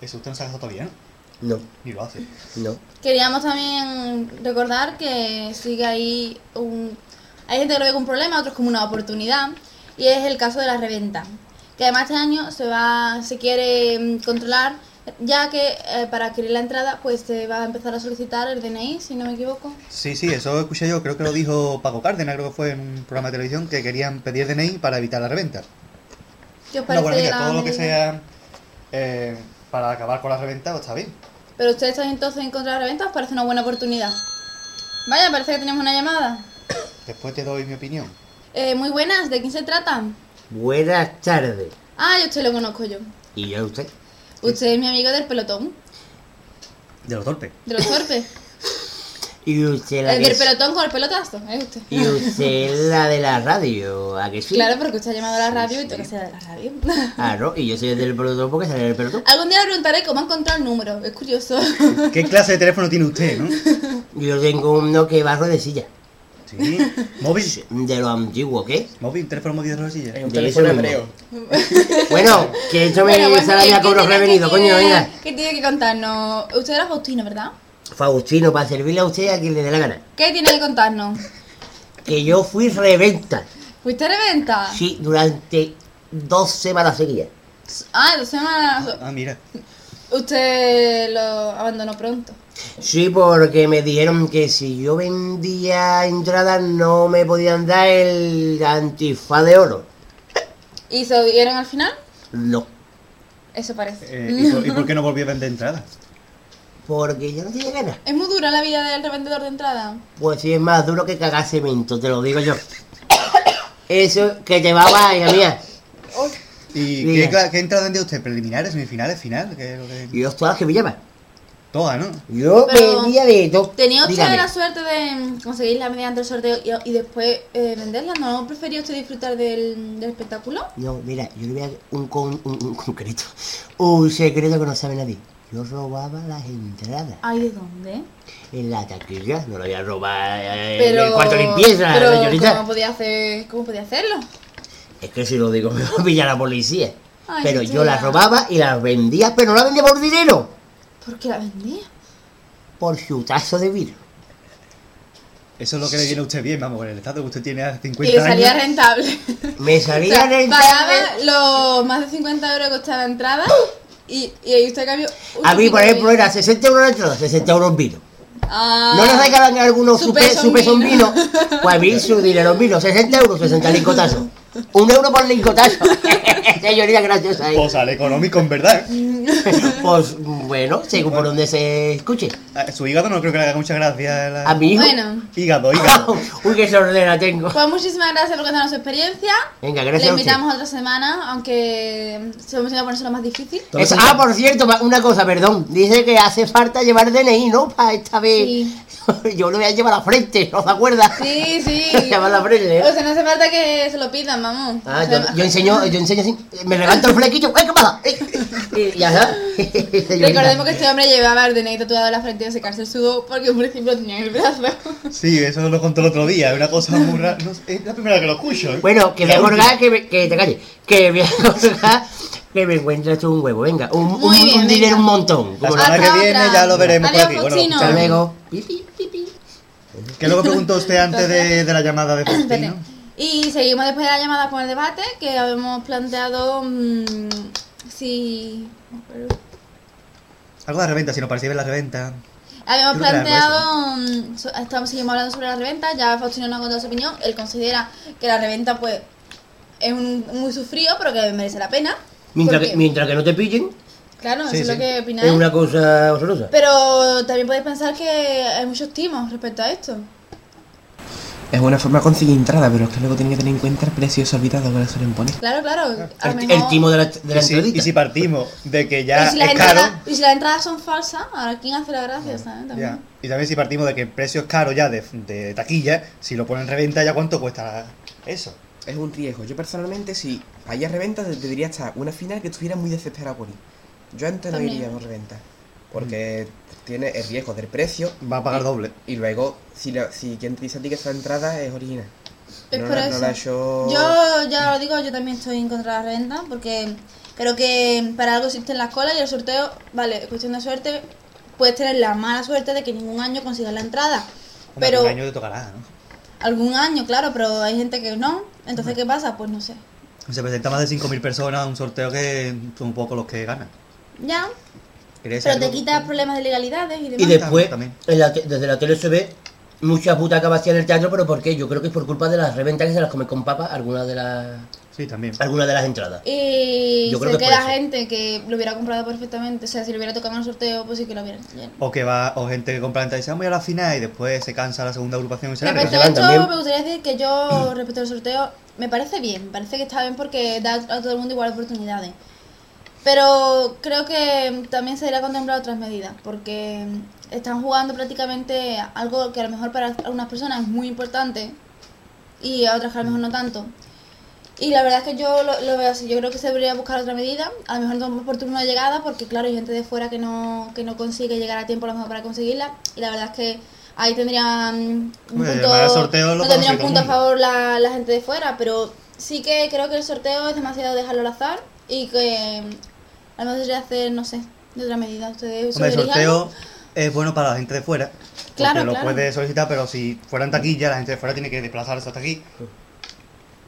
Eso usted no se ha casado todavía, ¿no? No, Ni lo hace. no. Queríamos también recordar que sigue ahí un... Hay gente que lo ve como un problema, otros como una oportunidad, y es el caso de la reventa. Que además este año se va, se quiere mm, controlar, ya que eh, para adquirir la entrada pues se va a empezar a solicitar el DNI, si no me equivoco. Sí, sí, eso escuché yo. Creo que lo dijo Paco Cárdenas, creo que fue en un programa de televisión, que querían pedir DNI para evitar la reventa. ¿Qué os No, parece bueno, mira, todo lo que sea eh, para acabar con la reventa, pues está bien. Pero ustedes están entonces en contra de la reventa, ¿os parece una buena oportunidad? Vaya, parece que tenemos una llamada. Después te doy mi opinión. Eh, muy buenas, ¿de quién se trata? Buenas tardes. Ah, yo usted lo conozco yo. ¿Y ya usted? Usted es mi amigo del pelotón, De los torpes. de los torpes. (laughs) ¿Y usted la El que del es- pelotón con el pelotazo, es usted. ¿Y usted la de la radio? ¿A que sí? Claro, porque usted ha llamado a la radio y tengo que ser de la radio. Claro, y yo soy el del pelotón porque sale el pelotón. Algún día le preguntaré cómo ha encontrado el número, es curioso. ¿Qué clase de teléfono tiene usted, no? Yo tengo uno que va a ruedecilla. Sí. (laughs) Móvil. De lo antiguo, ¿qué? Móvil, teléfono móvil de la silla. Es un teléfono eso hebreo. (laughs) Bueno, que esto me Bueno, pues, sale ¿qué- a qué cobro tiene- revenido, qué coño, venga. ¿Qué tiene que contarnos? Usted era Faustino, ¿verdad? Faustino, para servirle a usted a quien le dé la gana. ¿Qué tiene que contarnos? Que yo fui reventa. ¿Fuiste de venta? Sí, durante dos semanas seguidas. Ah, dos semanas. Ah, mira. Usted lo abandonó pronto. Sí, porque me dijeron que si yo vendía entradas no me podían dar el antifaz de oro. ¿Y se lo dieron al final? No, Eso parece. Eh, ¿y, por, y por qué no volvió a vender entradas? porque yo no tenía ganas. Es muy dura la vida del revendedor de entrada. Pues sí, es más duro que cagar cemento, te lo digo yo. Eso que llevaba, hija mía. ¿Y qué, qué entradas vendía usted? ¿Preliminares, semifinales, final? ¿Qué es lo que- Yo todas que me llaman. Todas, ¿no? Yo Pero, vendía de todo. ¿Tenía usted Dígame. la suerte de conseguirla mediante el sorteo y, y después eh, venderla? ¿No prefería usted disfrutar del, del espectáculo? No, mira, yo le voy a dar un, un, un concreto. Un secreto que no sabe nadie. Yo robaba las entradas ¿Ay, de dónde? en la taquilla. No lo voy a robar eh, Pero, en el cuarto de limpieza, pero señorita. ¿cómo podía, hacer, ¿cómo podía hacerlo? Es que si lo digo (laughs) me va a pillar la policía. Ay, pero yo las robaba y las vendía, pero no las vendía por dinero. ¿Por qué la vendía? Por chutazo de vidrio. Eso es lo que le viene a usted bien, vamos, con el estado que usted tiene Y 50 le salía años. rentable. Me O salía sea, rentable. pagaba los más de 50 euros que costaba la entrada y, y ahí usted cambió. A mí, por ejemplo, era 60 euros la entrada, 60 euros vino. Ah, ¿No les regalan a algunos su su, pe- peso su en vino. vino? (laughs) Pues a mí su dinero en vino, 60 euros, 60 licotazos. Un euro por lingotazo. (laughs) Señorita graciosa ahí. Pues sale económico, en verdad. (laughs) Pues bueno, según por donde se escuche. A Su hígado no creo que le haga mucha gracia. la- A mi hijo. Bueno, Hígado, hígado. (laughs) Uy, qué sordera tengo. pues muchísimas gracias por contarnos su experiencia. Venga, Le gracias a usted. invitamos otra semana, aunque se hemos ido a ponerse lo más difícil. Es- ah, por cierto, una cosa, perdón. Dice que hace falta llevar DNI, ¿no? Para esta vez. Sí. Yo lo voy a llevar a la frente, ¿no te acuerdas? Sí, sí. Llama a la frente, ¿eh? O sea, no hace falta que se lo pidan, Ah, yo, yo enseño, yo enseño así, me levanto el flequillo, ¡eh, qué pasa! Y ya está. (laughs) Recordemos que este hombre llevaba el DNI tatuado en la frente de secarse el sudor porque por ejemplo tenía en el brazo. Sí, eso lo contó el otro día. Es una cosa muy rara. No es la primera vez que lo escucho. ¿eh? Bueno, que voy a colgar, que, me- que te calles, que voy a colgar, que me encuentres tú un huevo, venga, un, un, bien, un dinero, un montón. La semana Hasta que viene ya lo veremos por Adiós, aquí. Bueno. Hasta luego. Pipi, pipi. ¿Qué es lo que preguntó usted antes de, de la llamada de. Faustino? Y seguimos después de la llamada con el debate que habíamos planteado mm, si... Algo de reventa, si no percibe la reventa. Habíamos planteado, mm, estamos seguimos hablando sobre la reventa, ya Faustino nos ha contado su opinión, él considera que la reventa pues es un, muy sufrido pero que merece la pena. Mientras porque- que, mientras que no te pillen, Claro, Sí, eso es lo que opina es una cosa horrorosa. Pero también podéis pensar que hay muchos timos respecto a esto. Es una forma de conseguir entrada, pero es que luego tienen que tener en cuenta el precio desorbitado que le suelen poner. Claro, claro. a lo El, mejor- el timo de la, de la Y si, entradita. y si partimos de que ya si, es caro. y si las entradas son falsas, ahora quién hace la gracia, ¿sabes? También. Ya. Y también si partimos de que el precio es caro ya de, de taquilla, si lo ponen en reventa ya cuánto cuesta eso. Es un riesgo. Yo personalmente, si haya reventa, te diría hasta una final que estuviera muy desesperado por ir. Yo antes También. no iría por reventa. Porque tiene el riesgo del precio. Va a pagar doble. Y luego, si, la- si quien te dice a ti que esa entrada es original. Es no, por la, eso. no la hecho... Yo ya lo digo, yo también estoy en contra de la reventa porque creo que para algo existen las colas y el sorteo, vale, es cuestión de suerte, puedes tener la mala suerte de que ningún año consigas la entrada. Hombre, Pero Un año te tocará, ¿no? algún año, claro, pero hay gente que no. Entonces, ¿qué pasa? Pues no sé. Se presenta más de 5.000 personas a un sorteo que son un poco los que ganan. Ya, ¿Queréis pero te quitas problemas de legalidades y demás. Y después, También. en la desde la tele se ve mucha butacas vacías en el teatro, pero ¿por qué? Yo creo que es por culpa de las reventas que se las comen con papas algunas de las Sí, también. algunas de las entradas. Y Yo creo se que queda eso. gente que lo hubiera comprado perfectamente. O sea, si lo hubiera tocado en el sorteo, pues sí que lo hubiera lleno. O que va, o gente que compra entrada y vamos a la final y después se cansa la segunda agrupación y se Respecto a van esto, también. me gustaría decir que yo, (clears throat) respecto al sorteo, me parece bien. Me parece que está bien porque da a todo el mundo igual oportunidades. Pero creo que también se debería contemplar otras medidas, porque están jugando prácticamente algo que a lo mejor para algunas personas es muy importante y a otras que a lo mejor no tanto. Y la verdad es que yo lo, lo veo así, yo creo que se debería buscar otra medida, a lo mejor no por turno de llegada, porque claro, hay gente de fuera que no, que no consigue llegar a tiempo a lo mejor para conseguirla, y la verdad es que ahí tendrían un punto, para el sorteo lo no tendría un conoce todo el punto a favor la, la gente de fuera, pero sí que creo que el sorteo es demasiado dejarlo al azar y que a lo mejor debería hacer, no sé, de otra medida. ¿Ustedes Hombre, el sorteo algo? es bueno para la gente de fuera. Porque Claro, lo claro. puede solicitar, pero si fuera en taquilla, la gente de fuera tiene que desplazarse hasta aquí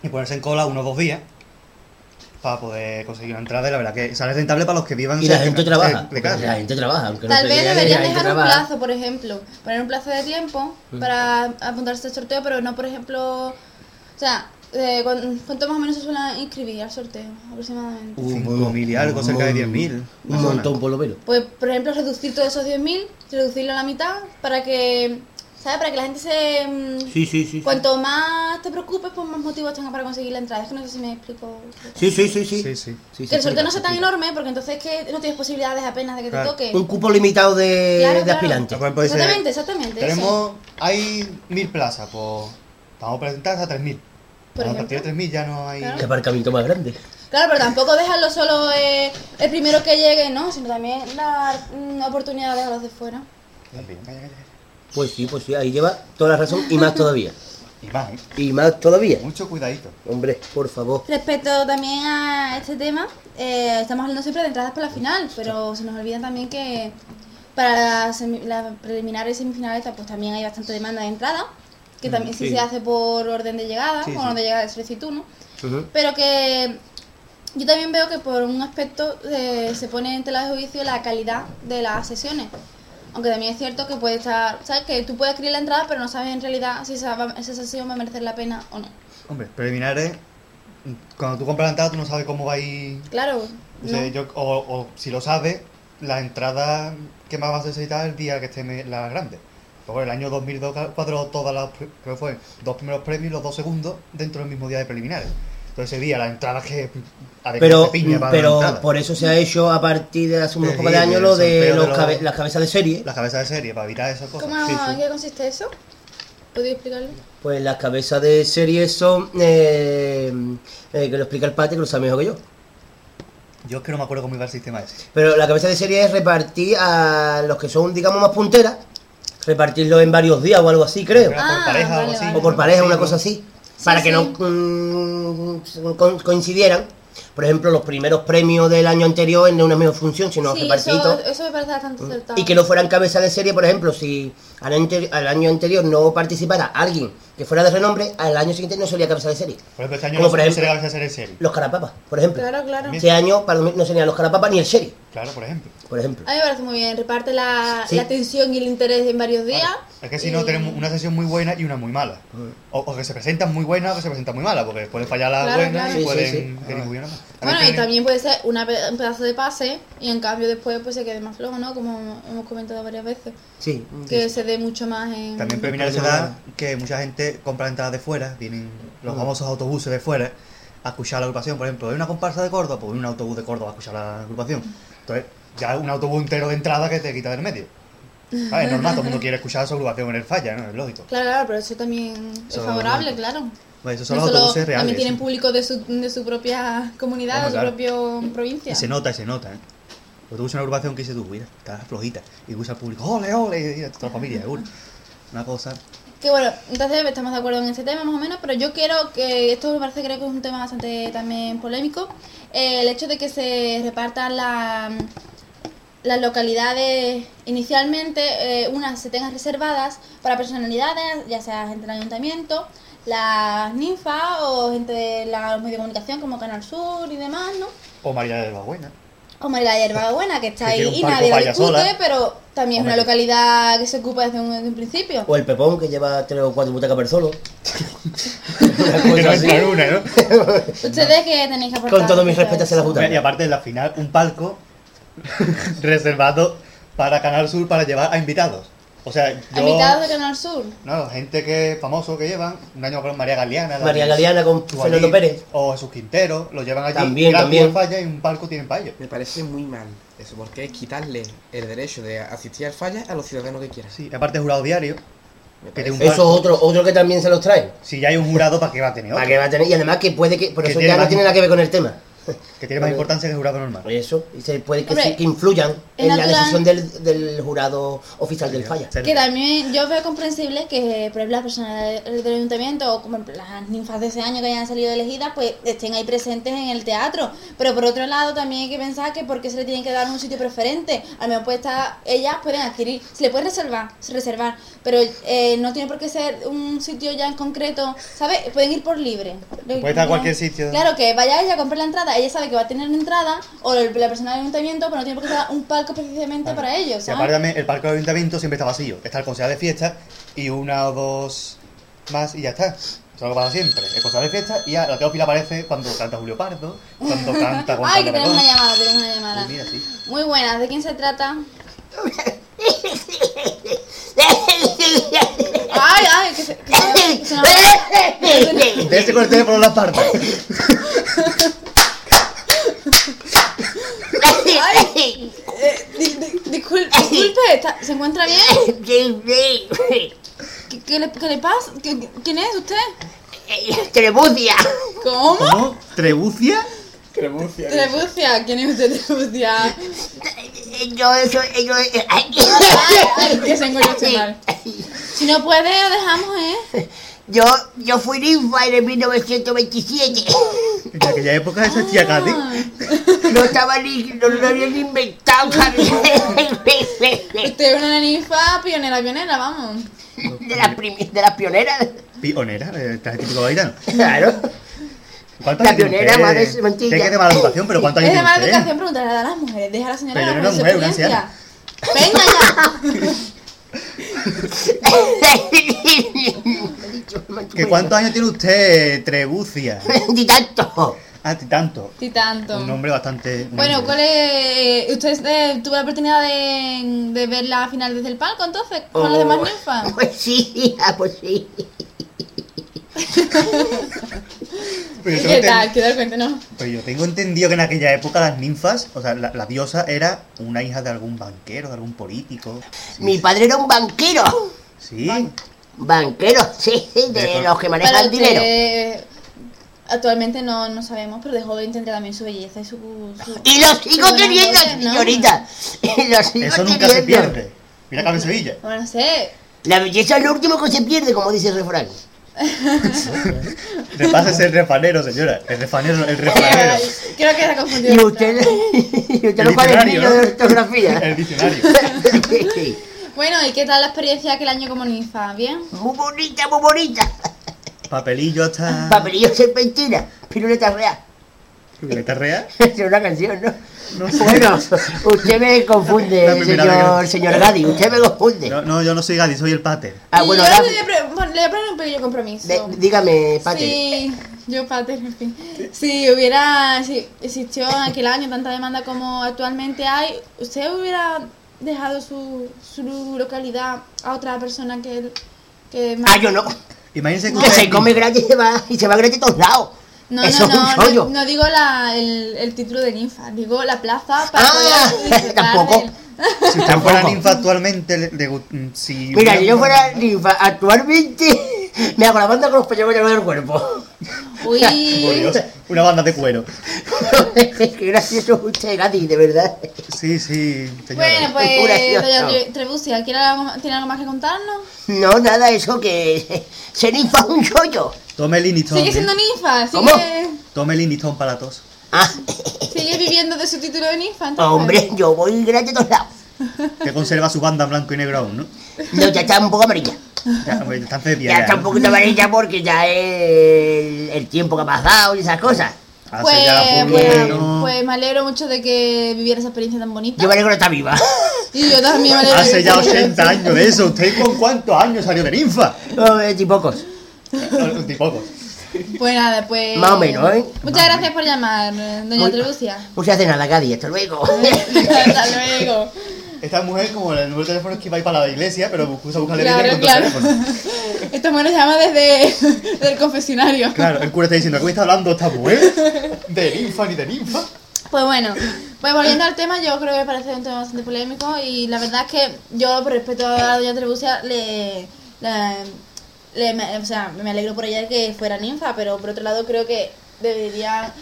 y ponerse en cola unos dos días para poder conseguir una entrada. Y la verdad que sale rentable para los que vivan Y la gente trabaja. de porque casa. La gente trabaja, aunque Tal vez deberían dejar un trabaja. plazo, por ejemplo, poner un plazo de tiempo para apuntarse al sorteo, pero no, por ejemplo, o sea, eh, ¿cuán- ¿cuánto más o menos se suelen inscribir al sorteo aproximadamente? Un- 5.000 y algo, cerca de 10.000 Un montón por lo menos. Pues, por ejemplo, reducir todos esos 10.000, reducirlo a la mitad, para que, ¿sabes? Para que la gente se... mm, Sí, sí, sí. sí. Cuanto más te preocupes, pues más motivos tengas para conseguir la entrada. Es que no sé si me explico. Sí, sí, sí, sí. Sí, sí. Sí, Que el sorteo no sea tan enorme, porque entonces es que no tienes posibilidades apenas de que Claro. te toque. Un cupo limitado de, Claro, de claro. aspirantes. Dice, Exactamente, exactamente. eso. Tenemos, hay 1.000 plazas, pues vamos a presentar a 3.000. Por a partir de 3.000 ya no hay... Claro. Qué aparcamiento más grande. Claro, pero tampoco dejarlo solo eh, el primero que llegue, ¿no? Sino también dar mm, oportunidades a los de fuera. Pues sí, pues sí, ahí lleva toda la razón y más todavía. (laughs) Y más, ¿eh? Y más todavía. Mucho cuidadito. Hombre, por favor. Respecto también a este tema, eh, estamos hablando siempre de entradas para la final, pero se nos olvida también que para las, semi- las preliminares y semifinales pues también hay bastante demanda de entrada, que también sí, se hace por orden de llegada, Sí, por sí. orden de llegada de solicitud, ¿no? Pero que yo también veo que por un aspecto eh, se pone en tela de juicio la calidad de las sesiones. Aunque también es cierto que puede estar, ¿sabes? Que tú puedes escribir la entrada, pero no sabes en realidad si esa, esa sesión va a merecer la pena o no. Hombre, preliminares cuando tú compras la entrada, tú no sabes cómo va a ir. Claro. O, sea, no. yo- o, o si lo sabes, la entrada que más vas a necesitar el día que esté la grande. Porque el año 2002 ca- cuadró todas las, creo que fue, dos primeros premios y los dos segundos dentro del mismo día de preliminares. Entonces ese día la entrada que a Pero, piña para pero por eso se ha hecho a partir de hace unos pocos de años lo de los cabe- las cabezas de serie. Las cabezas de serie, para evitar esas cosas. ¿Cómo, Sí, sí. ¿En qué consiste eso? ¿Podría explicarle? Pues las cabezas de serie son. eh, eh, que lo explica el pate, que lo sabe mejor que yo. Yo es que no me acuerdo cómo iba el sistema ese. Pero la cabeza de serie es repartir a los que son, digamos, más punteras, repartirlo en varios días o algo así, creo. Ah, por pareja o vale, algo así. vale. O por pareja, una cosa así. para Sí, que sí. no mm, co- coincidieran. Por ejemplo, los primeros premios del año anterior en una misma función, sino sí, repartidos. eso, eso me parece bastante acertado. Y que no fueran cabeza de serie, por ejemplo, si al anteri- al año anterior no participara alguien que fuera de renombre, al año siguiente no sería cabeza de serie. Por ejemplo, este año Como no, por ejemplo- sería cabeza de serie en serie. Los carapapas, por ejemplo. Claro, claro. Este año para mí no serían los carapapas ni el serie, Claro, por ejemplo. por ejemplo. A mí me parece muy bien. Reparte la, Sí. la atención y el interés en varios días. Es que si y- no, tenemos una sesión muy buena y una muy mala. O, o que se presentan muy buenas o que se presentan muy malas, porque pueden fallar las Claro, buenas claro. y Sí, pueden sí. bien más. Bueno, y también puede ser una un pedazo de pase y en cambio después pues se quede más flojo, ¿no? Como hemos comentado varias veces. Sí. Que se dé mucho más en... También se da que mucha gente compra entradas de fuera, vienen los famosos autobuses de fuera a escuchar la agrupación. Por ejemplo, hay una comparsa de Córdoba, pues un autobús de Córdoba a escuchar la agrupación. Entonces, ya un autobús entero de entrada que te quita del medio. ¿Sabes? Es normal, todo el mundo quiere escuchar su agrupación en el falla, ¿no? Es lógico. Claro, claro, pero eso también es Eso- favorable, claro. Pues esos son No los autobuses reales. también tienen público de su, de su propia comunidad, de su claro. propia provincia. Y se nota, y se nota, ¿eh? Usas una agrupación que dices tú, mira, está flojita. Y usa el público, ole, ole, y toda la familia, seguro. Una cosa. Que bueno, entonces estamos de acuerdo en ese tema más o menos, pero yo quiero que esto me parece creo que es un tema bastante también polémico, eh, el hecho de que se repartan la- las localidades inicialmente, eh, unas se tengan reservadas para personalidades, ya sea gente del ayuntamiento, las ninfas o gente de los medios de comunicación como Canal Sur y demás, ¿no? O María de la Buena. O María Hierbabuena, que está Que ahí tiene un y nadie lo discute, sola. pero también es una localidad que se ocupa desde un, desde un principio. O el Pepón que lleva tres o cuatro butacas per solo. (laughs) Que no entra en una, ¿no? (laughs) Ustedes que tenéis que aportar. Con todo mi respecto a respeto hacia las butacas. Y aparte en la final, un palco (laughs) reservado para Canal Sur para llevar a invitados. O sea, yo... ¿A Invitados de Canal Sur. No, gente que famoso que llevan, un año con María Galeana. María Galeana con Fernando Pérez. O Jesús Quintero, lo llevan allí. También, también. al falla y un palco tienen para ellos. Me parece muy mal eso, porque es quitarle el derecho de asistir al falla a los ciudadanos que quieran. Sí, aparte jurado diario. Eso es otro, otro que también se los trae. Si ya hay un jurado, ¿para qué va a tener ¿Para otro? qué va a tener? Y además que puede que. Por eso ya no tiene nada que ver con el tema. (laughs) Que tiene más importancia que el jurado normal. Eso, y se puede que, Hombre, sí, que influyan en la decisión del, del jurado oficial del falla. Que también yo veo comprensible que, por ejemplo, las personas del, del ayuntamiento o como las ninfas de ese año que hayan salido elegidas, pues estén ahí presentes en el teatro. Pero por otro lado, también hay que pensar que porque se le tiene que dar un sitio preferente. A lo mejor puede estar, ellas pueden adquirir, se le puede reservar, reservar, pero eh, no tiene por qué ser un sitio ya en concreto, ¿sabes? Pueden ir por libre. Puede estar a cualquier sitio. Claro, que vaya ella a comprar la entrada, ella sabe que va a tener una entrada, o el- la persona del ayuntamiento, pero no tiene por qué ser un palco específicamente para ellos, Y ¿sabes? aparte también, el palco del ayuntamiento siempre está vacío. Está el concejal de fiesta y una o dos más y ya está. Eso es lo que pasa siempre. El concejal de fiesta y ya la Teófila aparece cuando canta Julio Pardo, cuando (laughs) canta Juan Ay, que tenemos una llamada, tenemos una llamada. Mira, sí. Muy buenas, ¿de quién se trata? Ay, ay, que se, que se, que se teléfono en la parte. (laughs) Ay, eh, di- di- disculpe, disculpe, ¿está- ¿se encuentra bien? ¿Qué, qué le, qué le pasa? ¿Qué- ¿Quién es usted? Trebucia. ¿Cómo? ¿Cómo? ¿Trebucia? Trebucia, ¿quién es usted, Trebucia? Yo, eso, yo, Ay, ay, que se usted mal. Si no puede, dejamos, ¿eh? Yo, yo fui ninfa en el 1927. En aquella época esa tía Katy. No estaba ni, no lo habían inventado, Usted es una ninfa pionera, pionera, vamos. de las primi- de las pioneras. Pionera, el traje típico gaitano. Claro. ¿Cuántos La tiene pionera, usted? madre de mentira. Sé que es de mala educación, pero ¿cuántos Es años de tiene mala educación preguntarle a las mujeres. Deja a la señora Pero hablar era una mujer, una experiencia. Venga ya. (laughs) (laughs) (laughs) ¿Que ¿Cuántos años tiene usted, Trebucia? (laughs) Tanto. Ah, ti- tanto. Y tanto. Un nombre bastante... un Bueno, nombre. ¿cuál es...? ¿Usted eh, tuvo la oportunidad de, de ver la final desde el palco entonces? ¿Con las demás Oh, ninfas? (laughs) Pues sí, ah, pues sí. (laughs) Pero ¿Qué tal? enten- ¿Qué tal? Cuéntanos. Pero yo tengo entendido que en aquella época las ninfas, o sea, la, la diosa era una hija de algún banquero, de algún político. Sí, Mi padre era un banquero. Sí. Banquero, sí, de De- los que manejan dinero. actualmente no, no sabemos, pero de joven tendría también su belleza y su... su- Y lo su sigo teniendo, señorita. (laughs) Y lo sigo Eso nunca se pierde. Mira Carmen Sevilla. Bueno, no sé. La belleza es lo último que se pierde, como dice el refrán. Repásese el refanero, señora. El refanero, el refanero. Creo que se ha confundido. Y usted, y usted no diccionario, niño de ortografía. El diccionario. (laughs) (laughs) Bueno, ¿y qué tal la experiencia aquel año como ninfa? ¿Bien? muy bonita, muy bonita. Papelillo hasta... Papelillo serpentina, piruleta real. ¿Violeta real? (laughs) Es una canción, ¿no? No sé. Bueno, usted me confunde, La primera señor, vez señor Gadi, usted me confunde. No, no, yo no soy Gadi, soy el pater. Ah, bueno, yo le, voy a pre- bueno, le voy a poner un pequeño compromiso. de- dígame, Pate. Sí, yo pater, en fin. Si hubiera, si existió en aquel año tanta demanda como actualmente hay, ¿usted hubiera dejado su, su localidad a otra persona que él? Que Ah, yo no. Imagínense que Que se come gratis y se va, y se va gratis a todos lados. No, Eso no, es un no, no, no digo la, el, el título de ninfa, digo la plaza para Ah, poder tampoco. del- Si usted fuera ninfa actualmente, le- le gu- mm, si... Mira, si yo fuera ninfa actualmente, (laughs) me hago la banda con los pechos del cuerpo. (laughs) (laughs) Por Uy, Dios, una banda de cuero. Qué gracioso es usted, Gadi, de verdad. Sí, sí, señora. bueno, pues, gracioso. doña Tre- Trebucia, ¿quiere algo, ¿tiene algo más que contarnos? No, nada, eso que se ninfa es un chollo. Tome el Inistone. Sigue siendo ninfa, ¿Cómo? sigue, Tome el Inistone para la tos. Ah, sigue viviendo de su título de ninfa. entonces. hombre, yo voy gratis a todos lados. Que conserva su banda en blanco y negro aún, ¿no? No, ya está un poco amarilla. Ya, hombre, está Ya está un poquito amarilla porque ya es el, el tiempo que ha pasado y esas cosas. Hace Pues, pues, pues me alegro mucho de que viviera esa experiencia tan bonita. Yo me alegro que está viva. Y yo también me alegro. de Hace ya esté 80 años de eso. ¿Usted con cuántos años salió de ninfa? No, eh, ni pocos. Ni pocos. Pues nada, pues. Más o menos, ¿eh? Muchas gracias por llamar, eh, doña Muy- Trebucia. Muchas de nada, Gadi. Hasta luego. (laughs) Hasta luego. Esta mujer, como el número de teléfono es que va a ir para la iglesia, pero busca buscarle Claro, con claro. el teléfono. (laughs) Esta mujer nos llama desde (laughs) el confesionario. Claro, el cura está diciendo, ¿qué me está hablando esta mujer? De ninfa ni de ninfa. Pues bueno, pues volviendo al tema, yo creo que me parece un tema bastante polémico y la verdad es que yo, por respeto a doña Trebucia, le, le- le- me, o sea, me alegro por ella de que fuera ninfa, pero por otro lado creo que debería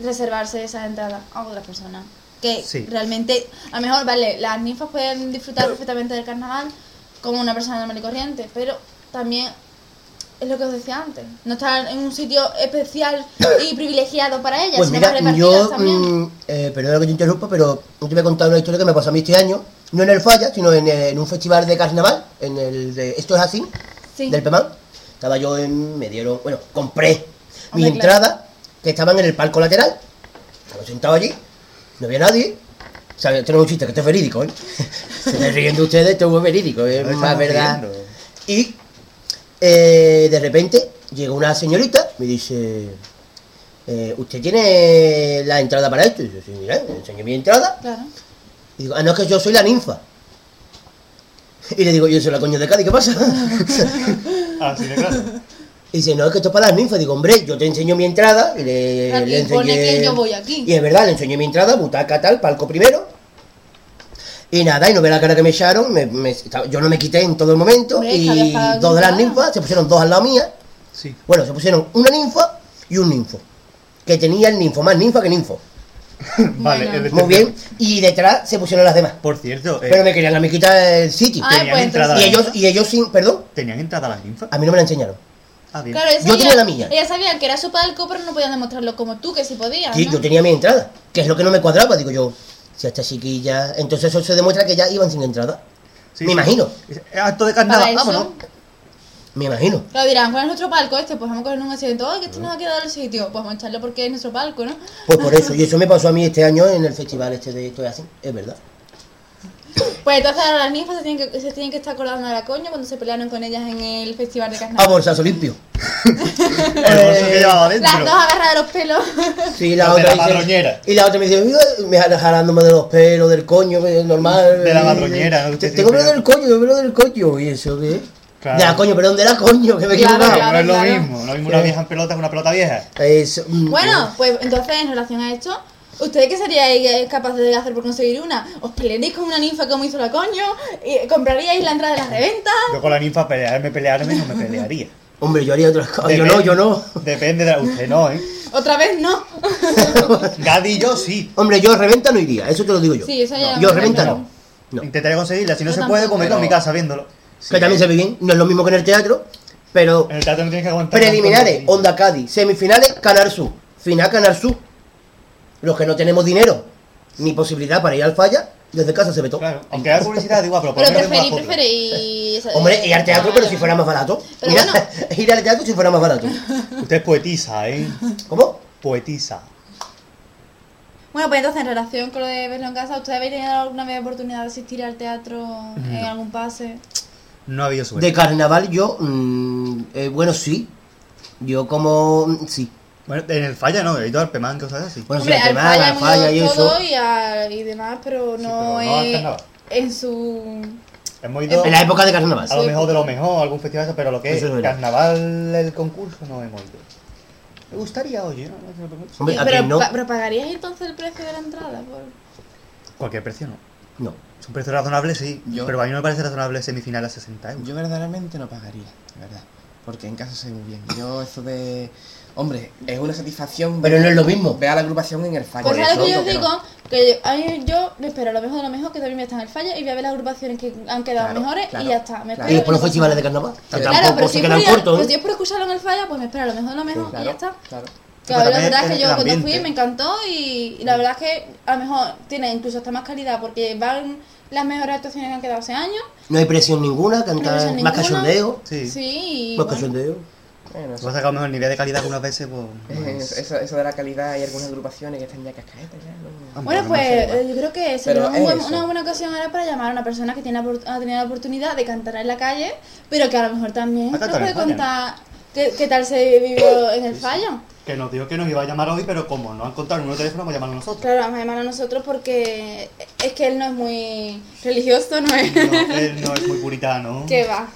reservarse esa entrada a otras personas. Que Sí. realmente, a lo mejor, vale, las ninfas pueden disfrutar perfectamente del carnaval como una persona normal y corriente, pero también es lo que os decía antes, no estar en un sitio especial y (coughs) privilegiado para ellas, Pues sino mira, yo, también. mm, eh, perdona que te interrumpa, pero yo te voy a contar una historia que me pasó a mí este año, no en el Falla, sino en, eh, en un festival de carnaval, en el de Esto es así, Sí. del PEMAN. Estaba yo en, me dieron, bueno, compré mis Hombre, claro. entradas que estaban en el palco lateral, estaba sentado allí, no había nadie. O sea, esto no es un chiste, que esto es verídico, ¿eh? (laughs) Se están riendo ustedes, esto es verídico, es más estamos verdad. riendo. Y eh, de repente llega una señorita, me dice, eh, ¿usted tiene la entrada para esto? Y yo, sí, mira, le enseño mi entrada. Claro. Y digo, ah, no, es que yo soy la ninfa. Y le digo, yo soy la coña de Cádiz, ¿qué pasa? Así de claro. (laughs) Y dice, no, es que esto es para las ninfas. Digo, hombre, yo te enseño mi entrada. Y le, Aquí le pone enseñé... que yo voy aquí. Y es verdad, le enseñé mi entrada, butaca tal, palco primero. Y nada, y no ve la cara que me echaron. me- me- estaba- yo no me quité en todo el momento. Hombre, y dos de las ninfas, se pusieron dos al lado mía. Sí. Bueno, se pusieron una ninfa y un ninfo. Que tenía el ninfo, más ninfa que ninfo. (laughs) Vale, Bueno. Muy bien. Y detrás se pusieron las demás. Por cierto, eh, Pero me querían a mí quitar el sitio. Ay, tenían pues Y ellos, y ellos sin, perdón, ¿tenían entrada las ninfas? a mí no me la enseñaron. Ah, bien. Claro, Yo tenía la mía. Ella sabía que era su palco, pero no podían demostrarlo como tú, que sí podías. Sí, ¿no? yo tenía mi entrada, que es lo que no me cuadraba, digo yo. Si a esta chiquilla. Entonces eso se demuestra que ya iban sin entrada. Sí, me sí. imagino. Acto de eso, vámonos. Me imagino. Claro, dirán, ¿cuál es nuestro palco este? Pues vamos a coger un accidente. ¡Ay, que este nos ha quedado el sitio! Pues vamos a echarlo porque es nuestro palco, ¿no? Pues por eso. Y eso me pasó a mí este año en el festival este de Esto es así. Es verdad. Pues entonces ahora las ninfas se tienen que, se tienen que estar colando a la coña cuando se pelearon con ellas en el festival de A carnaval. bolsazo limpio. (laughs) El bolso que llevaba Las dos agarradas de los pelos. Sí, la de otra la dice- madroñera. Y la otra me dice, "Mira, me jalándome de los pelos, del coño, normal. De la madroñera, ¿no? Te- Usted Tengo pelo del coño, tengo pelo del coño. ¿Y eso qué? Claro. De la coño, perdón, de la coño, que me he Claro, equivocado. no es lo claro. mismo, no es mismo una vieja en pelota que una pelota vieja. Es, mm, Bueno, pues entonces en relación a esto, ¿ustedes qué seríais capaces de hacer por conseguir una? ¿Os pelearéis con una ninfa como hizo la coño? ¿Y ¿Compraríais la entrada de la reventa? Yo con la ninfa pelearme, pelearme, no me (laughs) pelearía. Hombre, yo haría otras cosas. Yo no, yo no. Depende de la... Usted no, ¿eh? (laughs) Otra vez no. (laughs) Gadi y yo sí. Hombre, yo reventa no iría, eso te lo digo yo. Sí, eso ya Yo reventa no. No. Intentaré conseguirla. Si no Yo se tampoco, puede, me quedo en mi pero- casa viéndolo. Que también se ve bien, no es lo mismo que en el teatro, pero En el teatro no tienes que aguantar. preliminares. Onda Cádiz, semifinales, Canal Sur, final Canal Sur. Los que no tenemos dinero ni posibilidad para ir al falla, desde casa se ve todo. Claro, aunque haga publicidad, digo, ah, pero por Pero lo menos preferí, tengo la foto. preferí... (laughs) Hombre, ir al teatro, pero si fuera más barato. Pero Mira, bueno. (laughs) ir al teatro si fuera más barato. Usted es poetisa, ¿eh? ¿Cómo? Poetisa. Bueno, pues entonces en relación con lo de verlo en casa, ¿ustedes habéis tenido alguna vez oportunidad de asistir al teatro en algún pase? No ha habido suerte. De carnaval yo, mm, eh, bueno, sí. Yo como, mm, sí. Bueno, en el falla no, he ido al Pemán, cosas así. Bueno, Hombre, sí, al al falla falla, al hemos falla y eso. todo y, a- y demás, pero no, pero no es carnaval. en su... Hemos ido En la época de carnaval. a lo mejor de lo mejor, algún festival, pero lo que es Eso es verdad. carnaval, el concurso, no hemos ido. Me gustaría, oye, ¿no? Hombre, ¿a pero, quién no? pa- pero pagaríais entonces el precio de la entrada? Por... Cualquier precio no. No. Es un precio razonable, sí. Yo- Pero a mí no me parece razonable semifinal a 60 euros. Yo verdaderamente no pagaría, de verdad. Porque en casa se ve muy bien. Yo eso de... Hombre, es una satisfacción... Pero ver- no es lo mismo. Ver a la agrupación en el fallo. Pues Por es lo que yo digo, no. que a mí yo me espero lo mejor de lo mejor, que también me está en el falla y voy a ver las agrupaciones que han quedado Claro, mejores claro, y ya está. Me claro. Y después los no festivales de carnaval. Que Claro, tampoco pero se si, quedan cortos. pues si es por escucharlo en el falla, pues me espero lo mejor de lo mejor y ya Claro, está. claro. Pero la verdad es que yo cuando fui me encantó y, y la verdad es que a lo mejor tiene incluso hasta más calidad porque van las mejores actuaciones que han quedado hace años. No hay presión ninguna, no cantar presión más cachondeo. Sí. Sí, y Más bueno, cachondeo. Bueno, vas a sacar mejor nivel de calidad que unas veces, pues. (laughs) eh, pues, eso, eso de la calidad y algunas agrupaciones que están ya cascaetas ya. No, Bueno, no pues yo creo que sería un es buen- una buena ocasión ahora para llamar a una persona que tiene, ha tenido la oportunidad de cantar en la calle, pero que a lo mejor también ¿Ha nos puede el contar qué, qué tal se vivió en el fallo. Que nos dijo que nos iba a llamar hoy, pero como no han contado el número de teléfono, vamos a llamarlo nosotros. Claro, vamos a llamar a nosotros porque es que él no es muy religioso, no es. No, él no es muy puritano. (laughs) ¿Qué va?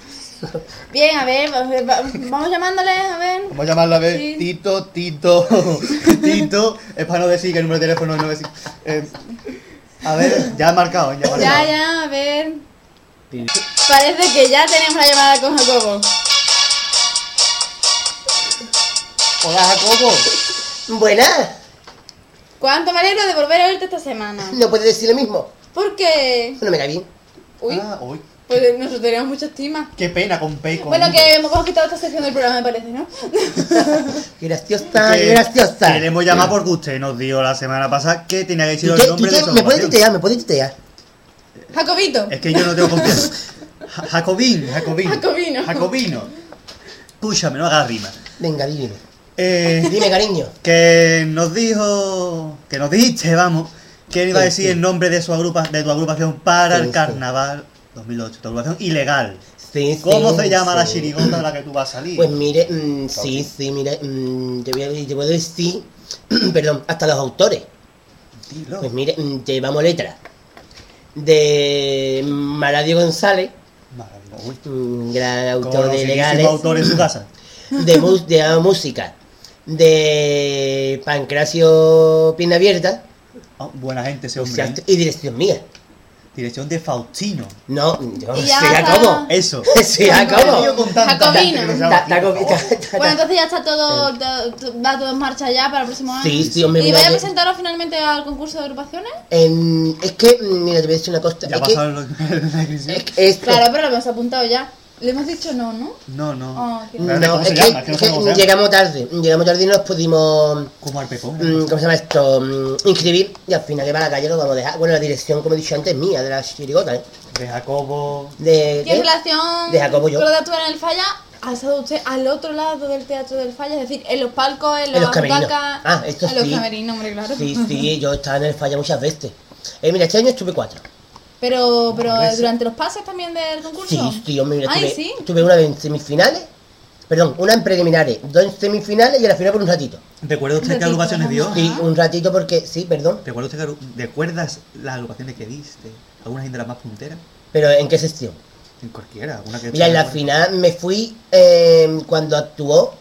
Bien, a ver, va- va- vamos llamándole, a ver. Vamos a llamarlo a ver. Sí. Tito, Tito, (laughs) Tito. Es para no decir que el número de teléfono es no decir. Eh, a ver, ya he marcado, ya he marcado. Ya, ya, a ver. Parece que ya tenemos la llamada con Jacobo. Hola, Jacobo. Buenas. ¿Cuánto me alegro de volver a verte esta semana? No puedes decir lo mismo. ¿Por qué? No me cae bien. Uy, Ah, uy. Pues nosotros teníamos mucha estima. Qué pena con P. Con Bueno, que hemos quitado esta sección del programa, me parece, ¿no? (laughs) Qué graciosa, graciosa. Queremos llamar porque usted nos dio la semana pasada que tenía que decir el nombre de ¿Me agrupación. titear? ¿Me puedes titear? Jacobito. Es que yo no tengo confianza. Ja- Jacobín, Jacobín. Jacobino. Jacobino. Escúchame, no hagas rima. Venga, dime. Eh, Dime, cariño. que nos dijo, que nos dijiste, vamos, que iba a decir el nombre de su agrupa, de tu agrupación para el carnaval 2008, tu agrupación ilegal. Sí, ¿Cómo sí, se llama la chirigota a la que tú vas a salir? Pues mire, mm, sí, sí, mire, mm, te, voy a, te puedo decir, (clears throat) perdón, hasta los autores. Dilo. Pues mire, mm, llevamos letra de Maradio González, Maravilloso. Uy, mm, gran autor de legales, autor en su casa. (laughs) de, mus- de la música, de Pancracio Pierna Abierta Ah, buena gente ese hombre. sea, ¿eh? y dirección mía. Dirección de Faustino. No, yo Y ya está. cómo. Eso. (laughs) Sí, tanta Jacobino. Ta- ta- Bueno, entonces ya está todo, va todo en marcha ya para el próximo año. Sí, sí, hombre, ¿Y mira vaya a presentaros finalmente al concurso de agrupaciones? En- es que, mm, mira, te voy a decir una cosa. Ya es que, pasaron los (laughs) en la descripción. es que esto- Claro, pero lo hemos apuntado ya. Le hemos dicho no, ¿no? No, no. Qué- Espérate, No, ¿cómo es se que, llama? Es no llegamos tarde. Llegamos tarde y no nos pudimos. Como al pepón. mm, ¿Cómo se llama esto? Mm, Inscribir y al final que va a la calle lo vamos a dejar. Bueno, la dirección, como he dicho antes, es mía, de la chirigota, ¿eh? De Jacobo. De. ¿qué? relación De Jacobo yo. con lo de actuar en el falla, ha estado usted al otro lado del teatro del falla, es decir, en los palcos, en, En los camerinos. butacas. Ah, esto En los sí. camerinos, hombre, claro. Sí, sí, (laughs) yo estaba en el falla muchas veces. Eh, mira, este año estuve cuatro. Pero, pero durante los pases también del concurso. Sí, sí, hombre, mira, Ay, tuve, sí. tuve una en semifinales, perdón, una en preliminares, dos en semifinales y a la final por un ratito. ¿Recuerda usted qué agrupaciones dio? Sí, un ratito porque, sí, perdón. ¿Recuerda usted que ¿Recuerdas las agrupaciones que diste? ¿Algunas de las más punteras? Pero ¿en qué sección? En cualquiera, alguna que Mira, en la final me fui eh, cuando actuó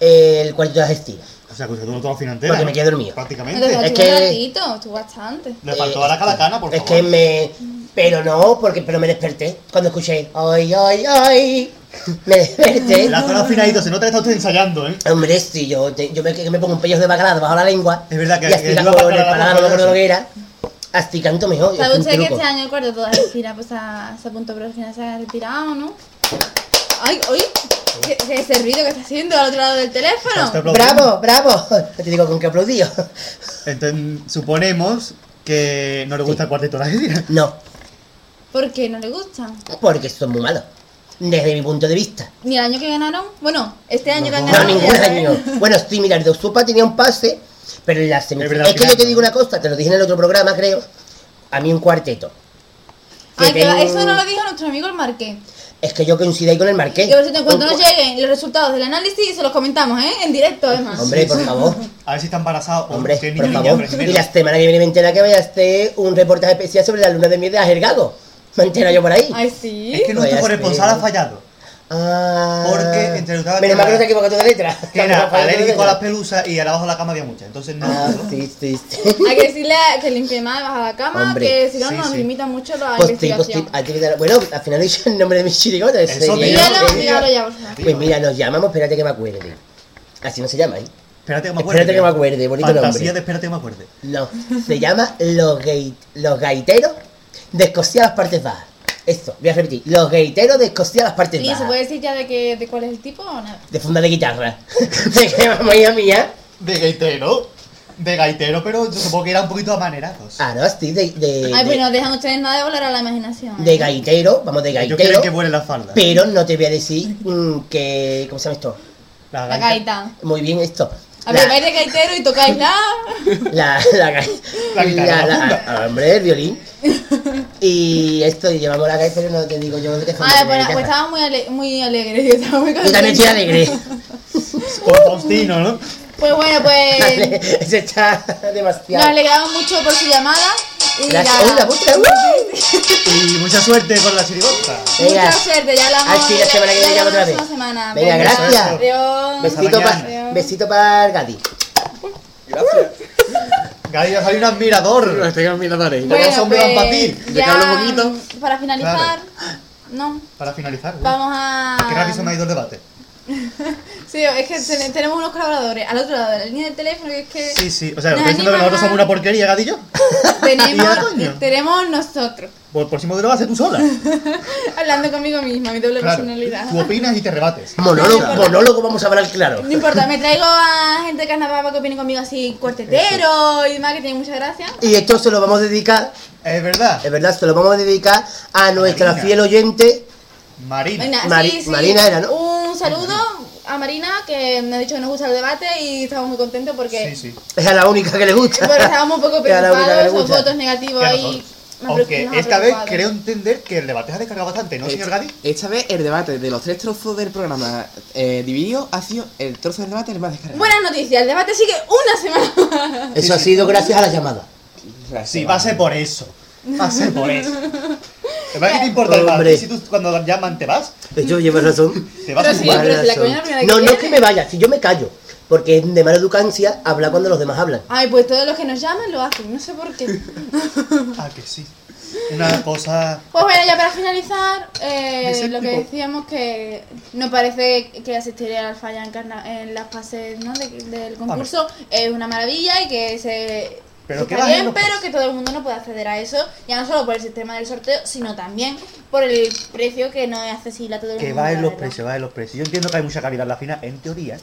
eh, el cuartito de las estiras. O sea, que usted duró toda la final entera. Porque me quedé dormido. Prácticamente. Es que- ratito, estuvo bastante. Le faltó a la calacana, por Es que me... Pero no, porque pero me desperté cuando escuché ¡Ay, ay, ay! Me desperté. La zona finalito, se nota que está usted ensayando, ¿eh? Hombre, sí, yo, te- yo me, que me pongo un pellejo de bacalao bajo la lengua. Es verdad que- Y que así iba a con el la paladar, no me acuerdo de lo que era. Así canto mejor. ¿Sabe es usted que este año el cuarto de todas las giras pues, apuntó, pero al final se ha retirado, ¿no? ¡Ay, oye! ¿Qué, qué ese ruido que está haciendo al otro lado del teléfono? ¡Bravo, bravo! Te digo con qué aplaudío. Entonces, suponemos que no le gusta el cuarteto de la gira. No, ¿Por qué no le gusta? porque son muy malos. Desde mi punto de vista. ¿Ni el año que ganaron? Bueno, este año que han No, ningún año. Bueno, sí, mira, el de Osupa tenía un pase, pero en la semifinal. Es que yo te digo ¿no? una cosa, te lo dije en el otro programa, creo. A mí un cuarteto. Que Ay, que tengo- eso no lo dijo nuestro amigo el Marqués. Es que yo coincido ahí con el Marqués. Y por cierto, en cuanto Un nos lleguen los resultados del análisis, se los comentamos, ¿eh? En directo, además. Hombre, por favor. A ver si está embarazado Hombre, por favor. Y la semana que viene me entera que vaya a hacer un reportaje especial sobre la luna de miel de Ajergago. Me entera yo por ahí. Ay, sí. Es que nuestro corresponsal ha fallado. Ah. Porque entrevistaba Menos mal que no se ha equivocado de letra. Que era alérgico a las de pelusas y al abajo de la cama había muchas. Entonces no. Ah, sí, sí, sí. Hay que decirle que limpie más baja la cama, Hombre, que si no sí, nos sí. limita mucho la Pues pues investigación. que dar- Bueno, al final he dicho el nombre de mi chirigota. ¿en Eso Dígalo, ya, por favor. Pues mira, nos llamamos, espérate que me acuerde. Así no se llama, ¿eh? Espérate que me acuerde. Espérate que me acuerde, bonito Fantasía nombre. de espérate que me acuerde. No, se llama Los, gay, los Gaiteros de Escocia a las partes bajas. Esto, voy a repetir. Los Gaiteros de Escocia a las partes ¿Y se bajas. puede decir ya de, qué, de cuál es el tipo o nada? De funda de guitarra. (laughs) de que vamos a mía. De gaitero. De gaitero, pero yo supongo que era un poquito amanerados. Ah, no, sí, de, de, Ay, pues no dejan ustedes nada de volar a la imaginación. de ¿eh? gaitero, vamos, de gaitero. quieren que vuelen las faldas. Pero no te voy a decir mm, que. ¿Cómo se llama esto? La La gaita. Muy bien esto. A ver, vais de gaitero y tocáis la... (laughs) La, la, La guitarra, la hombre, el violín. (laughs) Y esto, y llevamos la gaita, pero no te digo yo de qué forma. Ah, pues, pues estaba muy, ale muy alegre, yo (laughs) estaba muy Yo también estoy alegre. Con Faustino, ¿no? Pues bueno, pues Vale, Ese está nos demasiado. alegramos mucho por su llamada. Y Gracias. ¡Uy, la puta! Y mucha suerte con la chirigota. Mucha suerte, ya la Ay, sí, la semana que viene ya otra la vez. próxima semana. Venga, gracias. Adiós. Besito para besito para Gadi. Gadi, has salido un admirador. Los tengo admiradores. Bueno, los hombres van pa' ti. ¿De qué hablo un poquito? Para finalizar, no, Para finalizar. vamos a... Qué rápido se me ha ido el debate. (laughs) Sí, es que ten- tenemos unos colaboradores al otro lado de la línea del teléfono que es que Sí, sí. O sea, ¿estás diciendo que nosotros somos una porquería, Gadillo? (laughs) tenemos, (laughs) tenemos nosotros, Pues el próximo día lo vas a hacer tú sola. hablando conmigo misma, mi doble Claro. personalidad. Tú opinas y te rebates. Monólogo, monólogo, vamos a hablar claro. No importa, me traigo a gente de carnaval para que opine conmigo así, cuartetero y demás, que tiene mucha gracia. Y esto se lo vamos a dedicar, Es verdad. es verdad, se lo vamos a dedicar a nuestra Marina. fiel oyente. Marina. Venga, Mari- sí, sí. Marina era, ¿no? Un saludo a Marina, que me ha dicho que nos gusta el debate y estamos muy contentos porque, Sí, sí. Es a la única que le gusta. porque estábamos un poco (laughs) preocupados, los gusta. votos negativos ahí. Aunque esta vez creo entender que el debate se ha descargado bastante, ¿no, señor Gadi? Esta vez el debate de los tres trozos del programa eh, dividido ha sido el trozo del debate el más descargado. Buenas noticias, el debate sigue una semana. Eso ha sido gracias a la llamada. Sí, va a ser por eso. Ser por (laughs) eso. ¿Te importa el Hombre. Si tú cuando llaman te vas, De hecho, llevas razón. te vas Pero a sí, jugar. pero si la razón. coña es la primera No, que no es que viene. me vaya, si yo me callo. Porque es de mala educancia hablar cuando los demás hablan. Ay, pues todos los que nos llaman lo hacen, no sé por qué. (laughs) Ah, que sí. Una cosa. Pues bueno, ya para finalizar, eh, ese lo que tipo. decíamos que nos parece que asistir al falla en, carna- en las fases ¿no? de- del concurso es una maravilla y que se Pero que bien, los pero que todo el mundo no puede acceder a eso, ya no solo por el sistema del sorteo, sino también por el precio que no es accesible a todo el Que mundo. va en los precios, va en los precios. Yo entiendo que hay mucha calidad en la final, en teoría.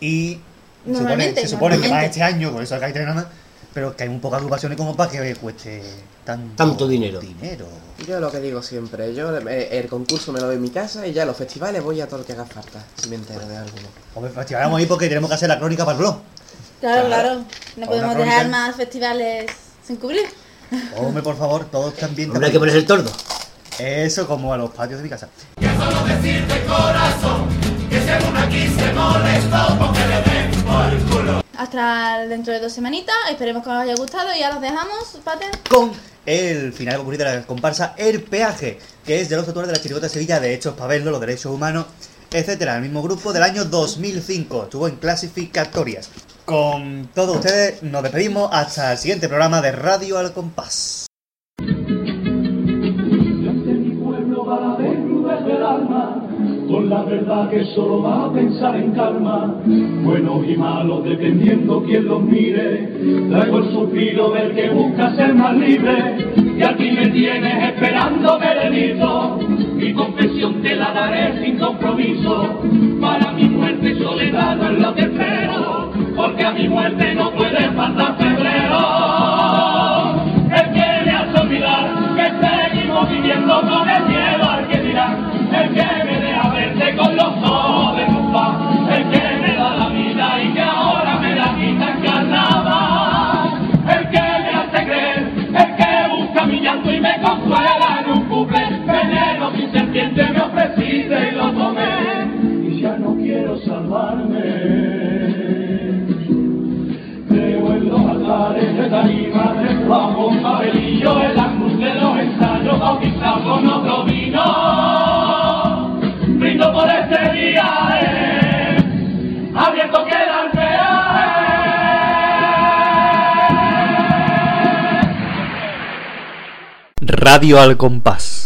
Y se supone, se supone que normalmente. este año, por eso acá hay tres nada más, pero que hay muy pocas agrupaciones como para que cueste tanto, Tanto dinero. dinero. Yo lo que digo siempre, yo eh, el concurso me lo doy en mi casa y ya los festivales voy a todo lo que haga falta, si me entero de alguno. Hombre, festival vamos a ir porque tenemos que hacer la crónica para el blog. Claro, Claro. No Para podemos dejar crónica. más festivales sin cubrir. (laughs) Hombre, por favor, todo está bien. Hombre, hay que poner el tordo. Eso como a los patios de mi casa. Hasta dentro de dos semanitas. Esperemos que os haya gustado y ya los dejamos, Pater. Con el final ocurrido de la comparsa El Peaje, que es de los autores de la Chirigota de Sevilla, de Hechos Pabelo, los derechos humanos, etcétera. El mismo grupo del año 2005. Estuvo en clasificatorias. Con todos ustedes nos despedimos hasta el siguiente programa de Radio al Compás. Con la verdad que solo va a pensar en calma. Buenos y malos, dependiendo quién los mire. Traigo el suspiro del que busca ser más libre. Y aquí me tienes esperando, Berenito. Mi confesión te la daré sin compromiso. Para mi muerte soledad no es lo que espero. Porque a mi muerte no puede faltar tarima, bajo un papelillo, de los ensayos, bautizado con otro vino. Brindo por este día, abierto queda el peaje. Radio al compás.